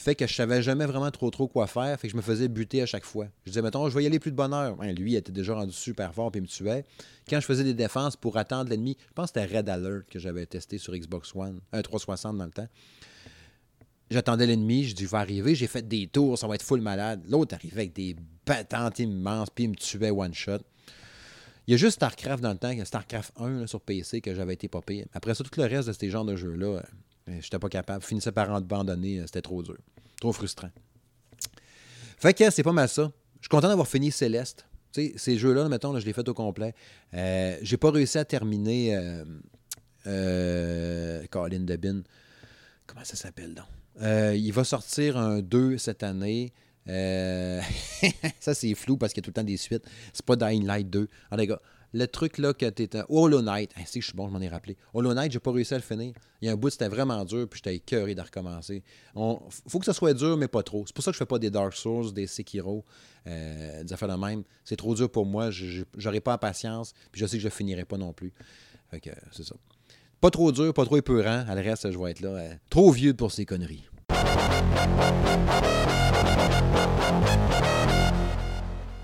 fait que je savais jamais vraiment trop trop quoi faire, fait que je me faisais buter à chaque fois. Je disais, mettons, je vais y aller plus de bonheur. Ben, lui, il était déjà rendu super fort, puis il me tuait. Quand je faisais des défenses pour attendre l'ennemi, je pense que c'était Red Alert que j'avais testé sur Xbox One, un 360 dans le temps. J'attendais l'ennemi, je dis, vais arriver, j'ai fait des tours, ça va être full malade. L'autre arrivait avec des battantes immenses, puis il me tuait one shot. Il y a juste StarCraft dans le temps, StarCraft 1 sur PC que j'avais été popé. Après ça, tout le reste de ces genres de jeux-là, euh, j'étais pas capable. Je finissais par abandonner, euh, c'était trop dur. Trop frustrant. Fait que c'est pas mal ça. Je suis content d'avoir fini Céleste. ces jeux-là, mettons, je les fait au complet. Euh, j'ai pas réussi à terminer euh, Colin Debin. Comment ça s'appelle donc? Euh, il va sortir un 2 cette année. Euh, ça, c'est flou parce qu'il y a tout le temps des suites. C'est pas Dying Light 2. Alors, les gars, le truc là que tu étais. Hollow Knight. Ah, si, je suis bon, je m'en ai rappelé. Hollow Knight, j'ai pas réussi à le finir. Il y a un bout, c'était vraiment dur, puis j'étais écœuré de recommencer. On... faut que ça soit dur, mais pas trop. C'est pour ça que je fais pas des Dark Souls, des Sekiro, euh, des affaires de même. C'est trop dur pour moi. J'aurais pas la patience, puis je sais que je finirai pas non plus. Fait que c'est ça. Pas trop dur, pas trop épeurant. À le reste, je vais être là. Euh, trop vieux pour ces conneries.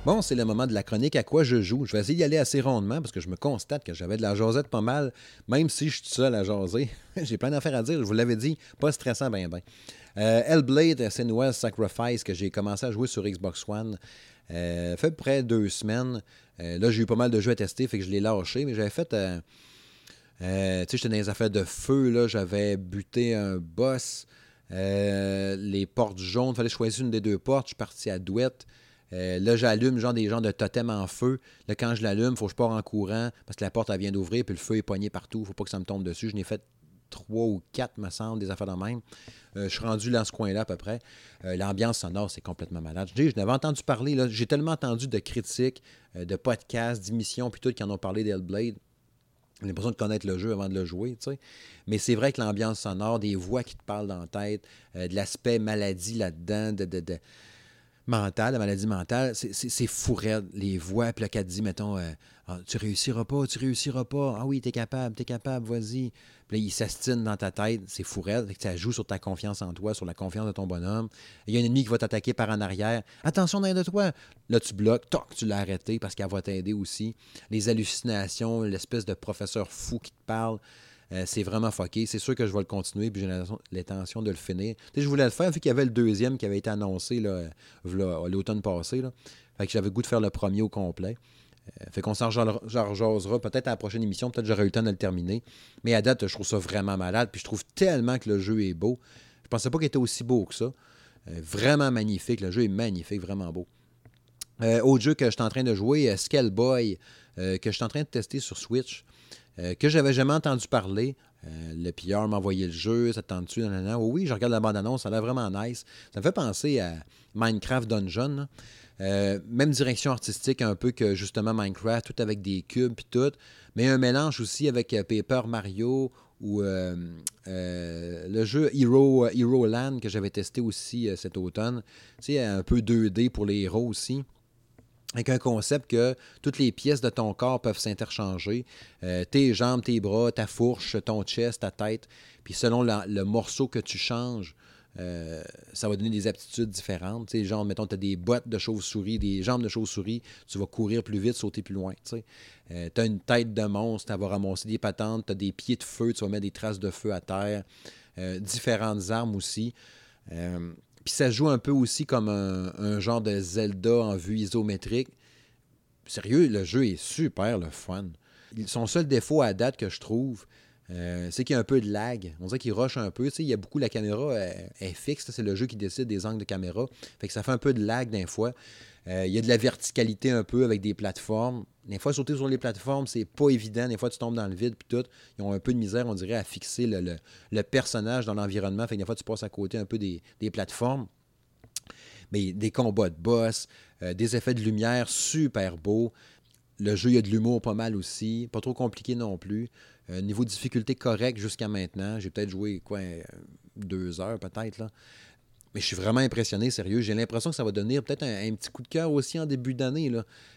Bon, c'est le moment de la chronique à quoi je joue. Je vais essayer d'y aller assez rondement parce que je me constate que j'avais de la jasette pas mal, même si je suis seul à jaser. J'ai plein d'affaires à dire, je vous l'avais dit, pas stressant, ben ben. Euh, Hellblade, Senua's Sacrifice, que j'ai commencé à jouer sur Xbox One, euh, fait près deux semaines. Euh, là, j'ai eu pas mal de jeux à tester, fait que je l'ai lâché, mais j'avais fait. Euh, tu sais, j'étais dans les affaires de feu, là, j'avais buté un boss. les portes jaunes, il fallait choisir une des deux portes. Je suis parti à Douette. Euh, là, j'allume genre des gens de totem en feu. Là, quand je l'allume, faut que je parte en courant parce que la porte, vient d'ouvrir, puis le feu est poigné partout. Faut pas que ça me tombe dessus. Je n'ai fait trois ou quatre, me semble, des affaires de même. Euh, je suis rendu dans ce coin-là à peu près. Euh, l'ambiance sonore, c'est complètement malade. Je dis, je n'avais entendu parler, j'ai tellement entendu de critiques, de podcasts, d'émissions, puis tout, qui en ont parlé d'Hellblade. J'ai l'impression de connaître le jeu avant de le jouer, tu sais. Mais c'est vrai que l'ambiance sonore, des voix qui te parlent dans la tête, de l'aspect maladie là-dedans, de, de mentale, la maladie mentale, c'est fou les voix, puis là, qu'elle dit, mettons, euh, ah, tu réussiras pas, tu réussiras pas, ah oui, t'es capable, t'es capable, vas-y. Puis là, il s'astine dans ta tête, c'est fou ça joue sur ta confiance en toi, sur la confiance de ton bonhomme. Il y a un ennemi qui va t'attaquer par en arrière, attention derrière de toi. Là, tu bloques, toc, tu l'as arrêté parce qu'elle va t'aider aussi. Les hallucinations, l'espèce de professeur fou qui te parle. Euh, c'est vraiment fucké. C'est sûr que je vais le continuer, puis j'ai l'intention de le finir. je voulais le faire, vu qu'il y avait le deuxième qui avait été annoncé l'automne passé. Fait que j'avais le goût de faire le premier au complet. Euh, fait qu'on s'en jasera peut-être à la prochaine émission. Peut-être j'aurai eu le temps de le terminer. Mais à date, je trouve ça vraiment malade. Puis je trouve tellement que le jeu est beau. Je pensais pas qu'il était aussi beau que ça. Euh, vraiment magnifique. Le jeu est magnifique, vraiment beau. autre jeu que je suis en train de jouer, Scaleboy, que je suis en train de tester sur Switch. Euh, que j'avais jamais entendu parler. Euh, le pilleur m'a envoyé le jeu, ça tente-tu? Oh oui, je regarde la bande-annonce, ça a l'air vraiment nice. Ça me fait penser à Minecraft Dungeon. Euh, même direction artistique un peu que justement Minecraft, tout avec des cubes et tout. Mais un mélange aussi avec Paper Mario ou le jeu Hero, Hero Land que j'avais testé aussi cet automne. Tu sais, un peu 2D pour les héros aussi avec un concept que toutes les pièces de ton corps peuvent s'interchanger. Euh, tes jambes, tes bras, ta fourche, ton chest, ta tête. Puis selon le morceau que tu changes, euh, ça va donner des aptitudes différentes. sais, genre, mettons, tu as des bottes de chauve-souris, des jambes de chauve-souris, tu vas courir plus vite, sauter plus loin. tu euh, as une tête de monstre, tu vas ramasser des patentes, tu as des pieds de feu, tu vas mettre des traces de feu à terre. différentes armes aussi. Puis ça joue un peu aussi comme un, genre de Zelda en vue isométrique. Sérieux, le jeu est super le fun. Son seul défaut à date que je trouve, euh, c'est qu'il y a un peu de lag. On dirait qu'il rush un peu. Tu il y a beaucoup, la caméra euh, est fixe. C'est le jeu qui décide des angles de caméra. Fait que ça fait un peu de lag d'un fois. Euh, il y a de la verticalité un peu avec des plateformes. Des fois, sauter sur les plateformes, c'est pas évident. Des fois, tu tombes dans le vide, puis tout. Ils ont un peu de misère, on dirait, à fixer le, personnage dans l'environnement. Fait que des fois, tu passes à côté un peu des, plateformes. Mais des combats de boss, euh, des effets de lumière super beaux. Le jeu, il y a de l'humour pas mal aussi. Pas trop compliqué non plus. Euh, niveau de difficulté correct jusqu'à maintenant. J'ai peut-être joué, deux heures peut-être. Mais je suis vraiment impressionné, sérieux. J'ai l'impression que ça va donner peut-être un, petit coup de cœur aussi en début d'année.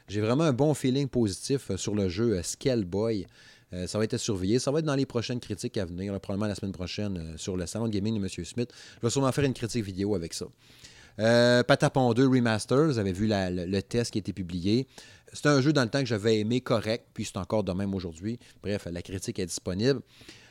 J'ai vraiment un bon feeling positif euh, sur le jeu euh, Scale Boy. Euh, ça va être surveillé. Ça va être dans les prochaines critiques à venir, probablement la semaine prochaine sur le salon gaming de M. Smith. Je vais sûrement faire une critique vidéo avec ça. Patapon 2 Remaster, vous avez vu le, test qui a été publié. C'est un jeu dans le temps que j'avais aimé correct, puis c'est encore de même aujourd'hui. Bref, la critique est disponible.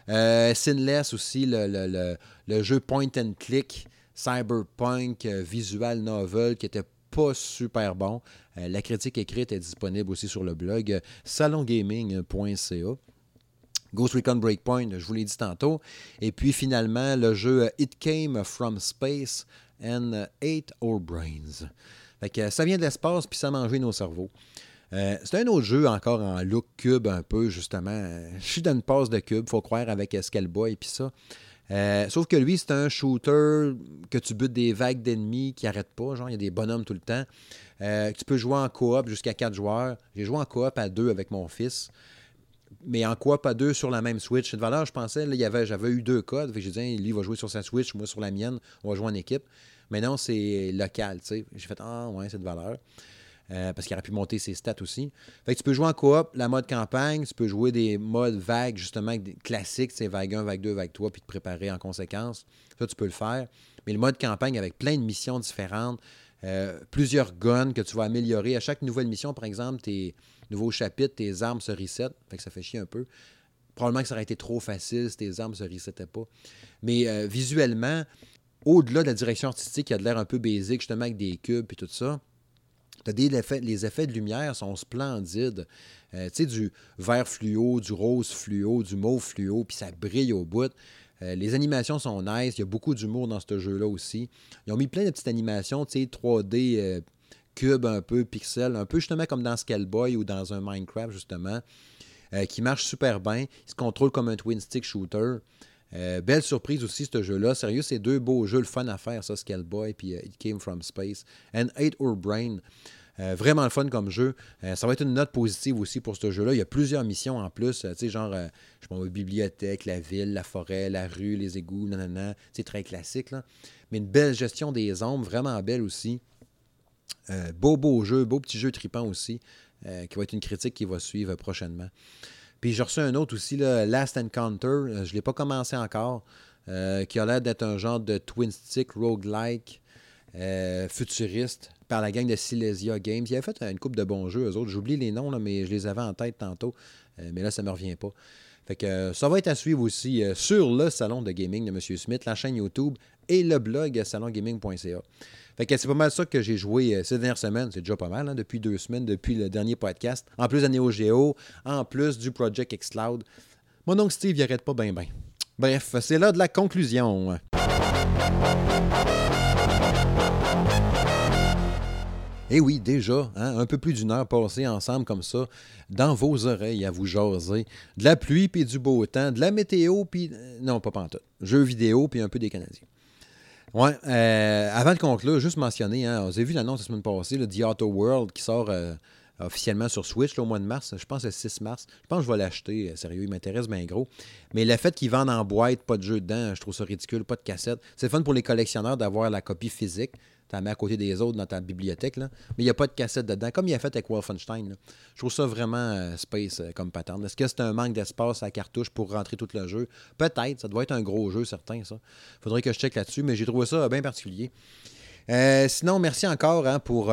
Sinless aussi, le, jeu point and click cyberpunk euh, visual novel qui était pas super bon. Euh, la critique écrite est disponible aussi sur le blog euh, salongaming.ca. Ghost Recon Breakpoint, je vous l'ai dit tantôt. Et puis finalement, le jeu It Came From Space and Ate Our Brains. ça vient de l'espace, puis ça a nos cerveaux. c'est un autre jeu encore en look cube un peu, justement. Je suis dans passe de cube, faut croire, avec Scaleboy et puis ça. Euh, sauf que lui, c'est un shooter que tu butes des vagues d'ennemis qui n'arrêtent pas. Genre, il y a des bonhommes tout le temps. tu peux jouer en coop jusqu'à 4 joueurs. J'ai joué en coop à 2 avec mon fils mais en coop à deux sur la même Switch. Cette valeur, je pensais, là, avait, j'avais eu deux codes. J'ai dit, lui, il va jouer sur sa Switch, moi sur la mienne, on va jouer en équipe. Mais non, c'est local. J'ai fait, ah, ouais, cette valeur. Euh, parce qu'il aurait pu monter ses stats aussi. Fait que tu peux jouer en coop, la mode campagne, tu peux jouer des modes vagues, justement, classiques, c'est vague 1, vague 2, vague 3, puis te préparer en conséquence. Ça, tu peux le faire. Mais le mode campagne avec plein de missions différentes, euh, plusieurs guns que tu vas améliorer. À chaque nouvelle mission, par exemple, tes nouveaux chapitres, tes armes se resettent. Fait ça fait chier un peu. Probablement que ça aurait été trop facile si tes armes ne se resettaient pas. Mais euh, visuellement, au-delà de la direction artistique qui a de l'air un peu basique, justement avec des cubes et tout ça, les effets de lumière sont splendides. Euh, tu sais, du vert fluo, du rose fluo, du mauve fluo, puis ça brille au bout. Euh, les animations sont nice. Il y a beaucoup d'humour dans ce jeu-là aussi. Ils ont mis plein de petites animations, tu sais, 3D, euh, cube un peu, pixel, un peu justement comme dans Scaleboy ou dans un Minecraft, justement, qui marche super bien. Il se contrôle comme un twin stick shooter. Belle surprise aussi, ce jeu-là. Sérieux, c'est deux beaux jeux, le fun à faire, ça, Scaleboy, puis It Came From Space. And Eight Or Brain. Euh, vraiment le fun comme jeu. ça va être une note positive aussi pour ce jeu-là. Il y a plusieurs missions en plus. tu sais, genre, je pense, bibliothèque, la ville, la forêt, la rue, les égouts, nanana. C'est très classique, là. Mais une belle gestion des ombres, vraiment belle aussi. beau, beau jeu, beau petit jeu tripant aussi, qui va être une critique qui va suivre prochainement. Puis j'ai reçu un autre aussi, là, Last Encounter. Euh, je ne l'ai pas commencé encore. Euh, qui a l'air d'être un genre de twin stick roguelike euh, futuriste par la gang de Silesia Games. Ils avaient fait une coupe de bons jeux, eux autres. J'oublie les noms, mais je les avais en tête tantôt. mais là, ça ne me revient pas. Fait que ça va être à suivre aussi sur le salon de gaming de M. Smith, la chaîne YouTube et le blog salongaming.ca. Fait que c'est pas mal ça que j'ai joué euh, ces dernières semaines. C'est déjà pas mal, hein, depuis deux semaines, depuis le dernier podcast. En plus de Geo, en plus du Project X Cloud. Mon oncle Steve, il arrête pas bien, bien. Bref, c'est là de la conclusion. Eh oui, déjà, hein, un peu plus d'une heure passée ensemble comme ça, dans vos oreilles à vous jaser. De la pluie puis du beau temps, de la météo puis... Euh, non, pas pantoute. Jeux vidéo puis un peu des Canadiens. Ouais, euh, avant de conclure, juste mentionner, hein, vous avez vu l'annonce la semaine passée, le The World qui sort euh, officiellement sur Switch au mois de mars. Je pense le 6 mars. Je pense que je vais l'acheter. Euh, sérieux, il m'intéresse bien gros. Mais le fait qu'ils vendent en boîte, pas de jeu dedans, je trouve ça ridicule, pas de cassette. C'est fun pour les collectionneurs d'avoir la copie physique tu la mets à côté des autres dans ta bibliothèque. Là. Mais il n'y a pas de cassette dedans, comme il a fait avec Wolfenstein. Je trouve ça vraiment euh, space euh, comme pattern. Est-ce que c'est un manque d'espace à cartouche pour rentrer tout le jeu? Peut-être, ça doit être un gros jeu, certain, ça. faudrait que je check là-dessus, mais j'ai trouvé ça bien particulier. Euh, sinon, merci encore hein, pour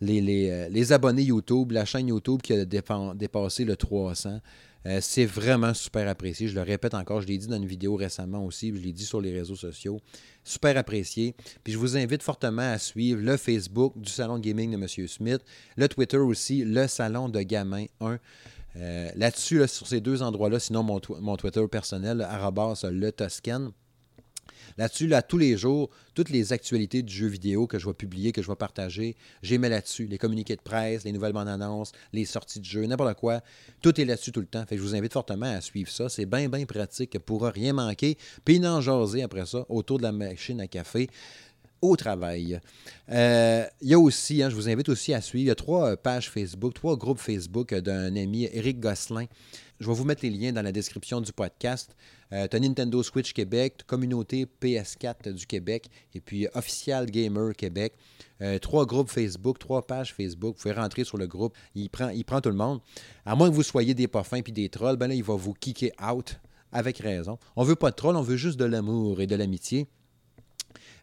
les, les, abonnés YouTube, la chaîne YouTube qui a dépassé le 300. Euh, c'est vraiment super apprécié. Je le répète encore, je l'ai dit dans une vidéo récemment aussi, je l'ai dit sur les réseaux sociaux. Super apprécié. Puis je vous invite fortement à suivre le Facebook du Salon Gaming de M. Smith, le Twitter aussi, le Salon de Gamin 1. Euh, là-dessus, sur ces deux endroits-là, sinon mon, Twitter personnel, le Toscan. Là-dessus, là, tous les jours, toutes les actualités du jeu vidéo que je vais publier, que je vais partager, j'ai mis là-dessus. Les communiqués de presse, les nouvelles bandes annonces, les sorties de jeux, n'importe quoi. Tout est là-dessus tout le temps. Fait je vous invite fortement à suivre ça. C'est bien, bien pratique pour rien manquer. Puis n'en jaser après ça autour de la machine à café au travail. Euh, il y a aussi, hein, je vous invite aussi à suivre, il y a trois pages Facebook, trois groupes Facebook d'un ami, Eric Gosselin. Je vais vous mettre les liens dans la description du podcast. Euh, tu as Nintendo Switch Québec, Communauté PS4 du Québec et puis Official Gamer Québec. Euh, trois groupes Facebook, trois pages Facebook. Vous pouvez rentrer sur le groupe. Il prend, il prend tout le monde. À moins que vous soyez des parfums puis des trolls, ben là, il va vous kicker out avec raison. On veut pas de trolls, on veut juste de l'amour et de l'amitié.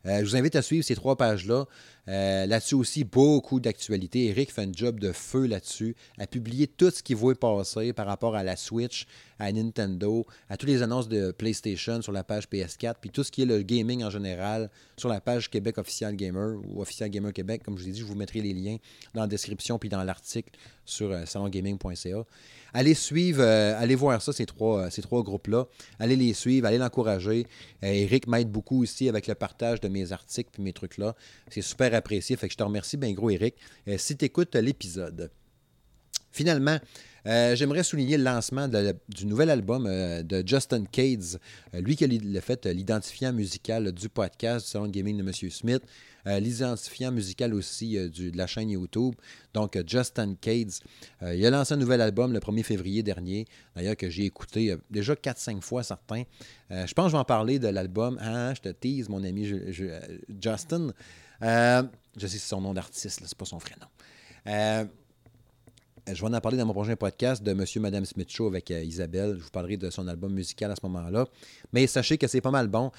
Euh, je vous invite à suivre ces trois pages-là. Euh, là-dessus aussi, beaucoup d'actualités. Eric fait un job de feu là-dessus, a publié tout ce qu'il voulait passer par rapport à la Switch, à Nintendo, à toutes les annonces de PlayStation sur la page PS4, puis tout ce qui est le gaming en général sur la page Québec Official Gamer ou Official Gamer Québec. Comme je vous ai dit, je vous mettrai les liens dans la description puis dans l'article sur euh, salongaming.ca. Allez suivre, euh, allez voir ça, ces trois, ces trois groupes-là. Allez les suivre, allez l'encourager. Eric m'aide beaucoup aussi avec le partage de mes articles puis mes trucs-là. C'est super apprécié. Fait que je te remercie bien gros, Eric, euh, si tu écoutes l'épisode. Finalement, Euh, j'aimerais souligner le lancement du nouvel album euh, de Justin Cades, euh, lui qui a fait l'identifiant musical du podcast du Gaming de M. Smith, l'identifiant musical aussi de la chaîne YouTube. Donc, Justin Cades, il a lancé un nouvel album le 1er février dernier, d'ailleurs que j'ai écouté déjà 4-5 fois certains. je pense que je vais en parler de l'album. Ah, je te tease, mon ami Justin. je sais son nom d'artiste, c'est pas son vrai nom. Je vais en parler dans mon prochain podcast de Monsieur Madame Smith Show avec euh, Isabelle. Je vous parlerai de son album musical à ce moment-là. Mais sachez que c'est pas mal bon.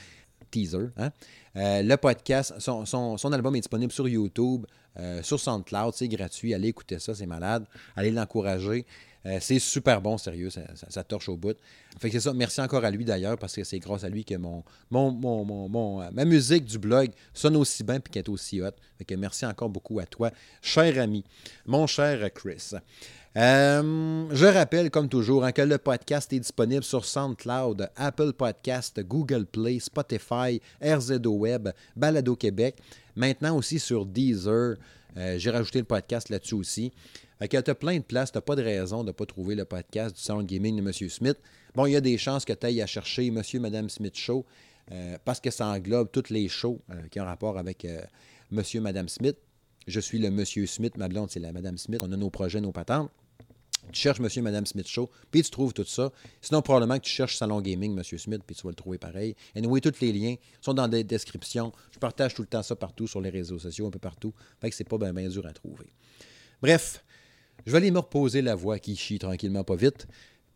Teaser. Hein? Euh, le podcast, son, album est disponible sur YouTube, euh, sur SoundCloud. C'est gratuit. Allez écouter ça, c'est malade. Allez l'encourager. Euh, c'est super bon, sérieux, ça, torche au bout. C'est ça. Merci encore à lui d'ailleurs, parce que c'est grâce à lui que mon, mon, mon, euh, ma musique du blog sonne aussi bien et qu'elle est aussi. Fait que merci encore beaucoup à toi, cher ami, mon cher Chris. Euh, je rappelle, comme toujours, hein, que le podcast est disponible sur SoundCloud, Apple Podcast, Google Play, Spotify, RZO Web, Balado Québec. Maintenant aussi sur Deezer. J'ai rajouté le podcast là-dessus aussi. Tu as plein de places, tu n'as pas de raison de ne pas trouver le podcast du Sound Gaming de M. Smith. Bon, il y a des chances que tu ailles à chercher Monsieur, Madame Smith Show euh, parce que ça englobe toutes les shows euh, qui ont rapport avec euh, Monsieur, Madame Smith. Je suis le Monsieur Smith, ma blonde, c'est la Madame Smith. On a nos projets, nos patentes. Tu cherches Monsieur Madame Smith Show, puis tu trouves tout ça. Sinon, probablement que tu cherches Salon Gaming, Monsieur Smith, puis tu vas le trouver pareil. Et anyway, tous les liens sont dans des descriptions. Je partage tout le temps ça partout sur les réseaux sociaux, un peu partout. Fait que c'est pas bien dur à trouver. Bref, je vais aller me reposer la voix qui chie tranquillement, pas vite.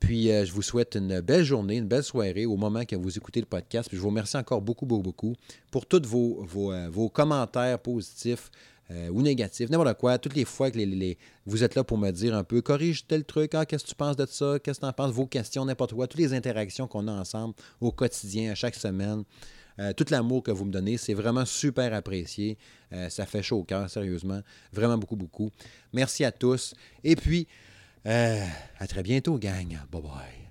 Puis euh, je vous souhaite une belle journée, une belle soirée au moment que vous écoutez le podcast. Puis je vous remercie encore beaucoup, beaucoup, beaucoup pour tous vos, vos, euh, commentaires positifs euh, ou négatifs, n'importe quoi. Toutes les fois que les, vous êtes là pour me dire un peu, corrige tel truc, ah, qu'est-ce que tu penses de ça, qu'est-ce que tu en penses, vos questions, n'importe quoi, toutes les interactions qu'on a ensemble au quotidien, à chaque semaine. Euh, tout l'amour que vous me donnez, c'est vraiment super apprécié. Euh, ça fait chaud au cœur, sérieusement. Vraiment beaucoup, beaucoup. Merci à tous. Et puis, à très bientôt, gang. Bye bye.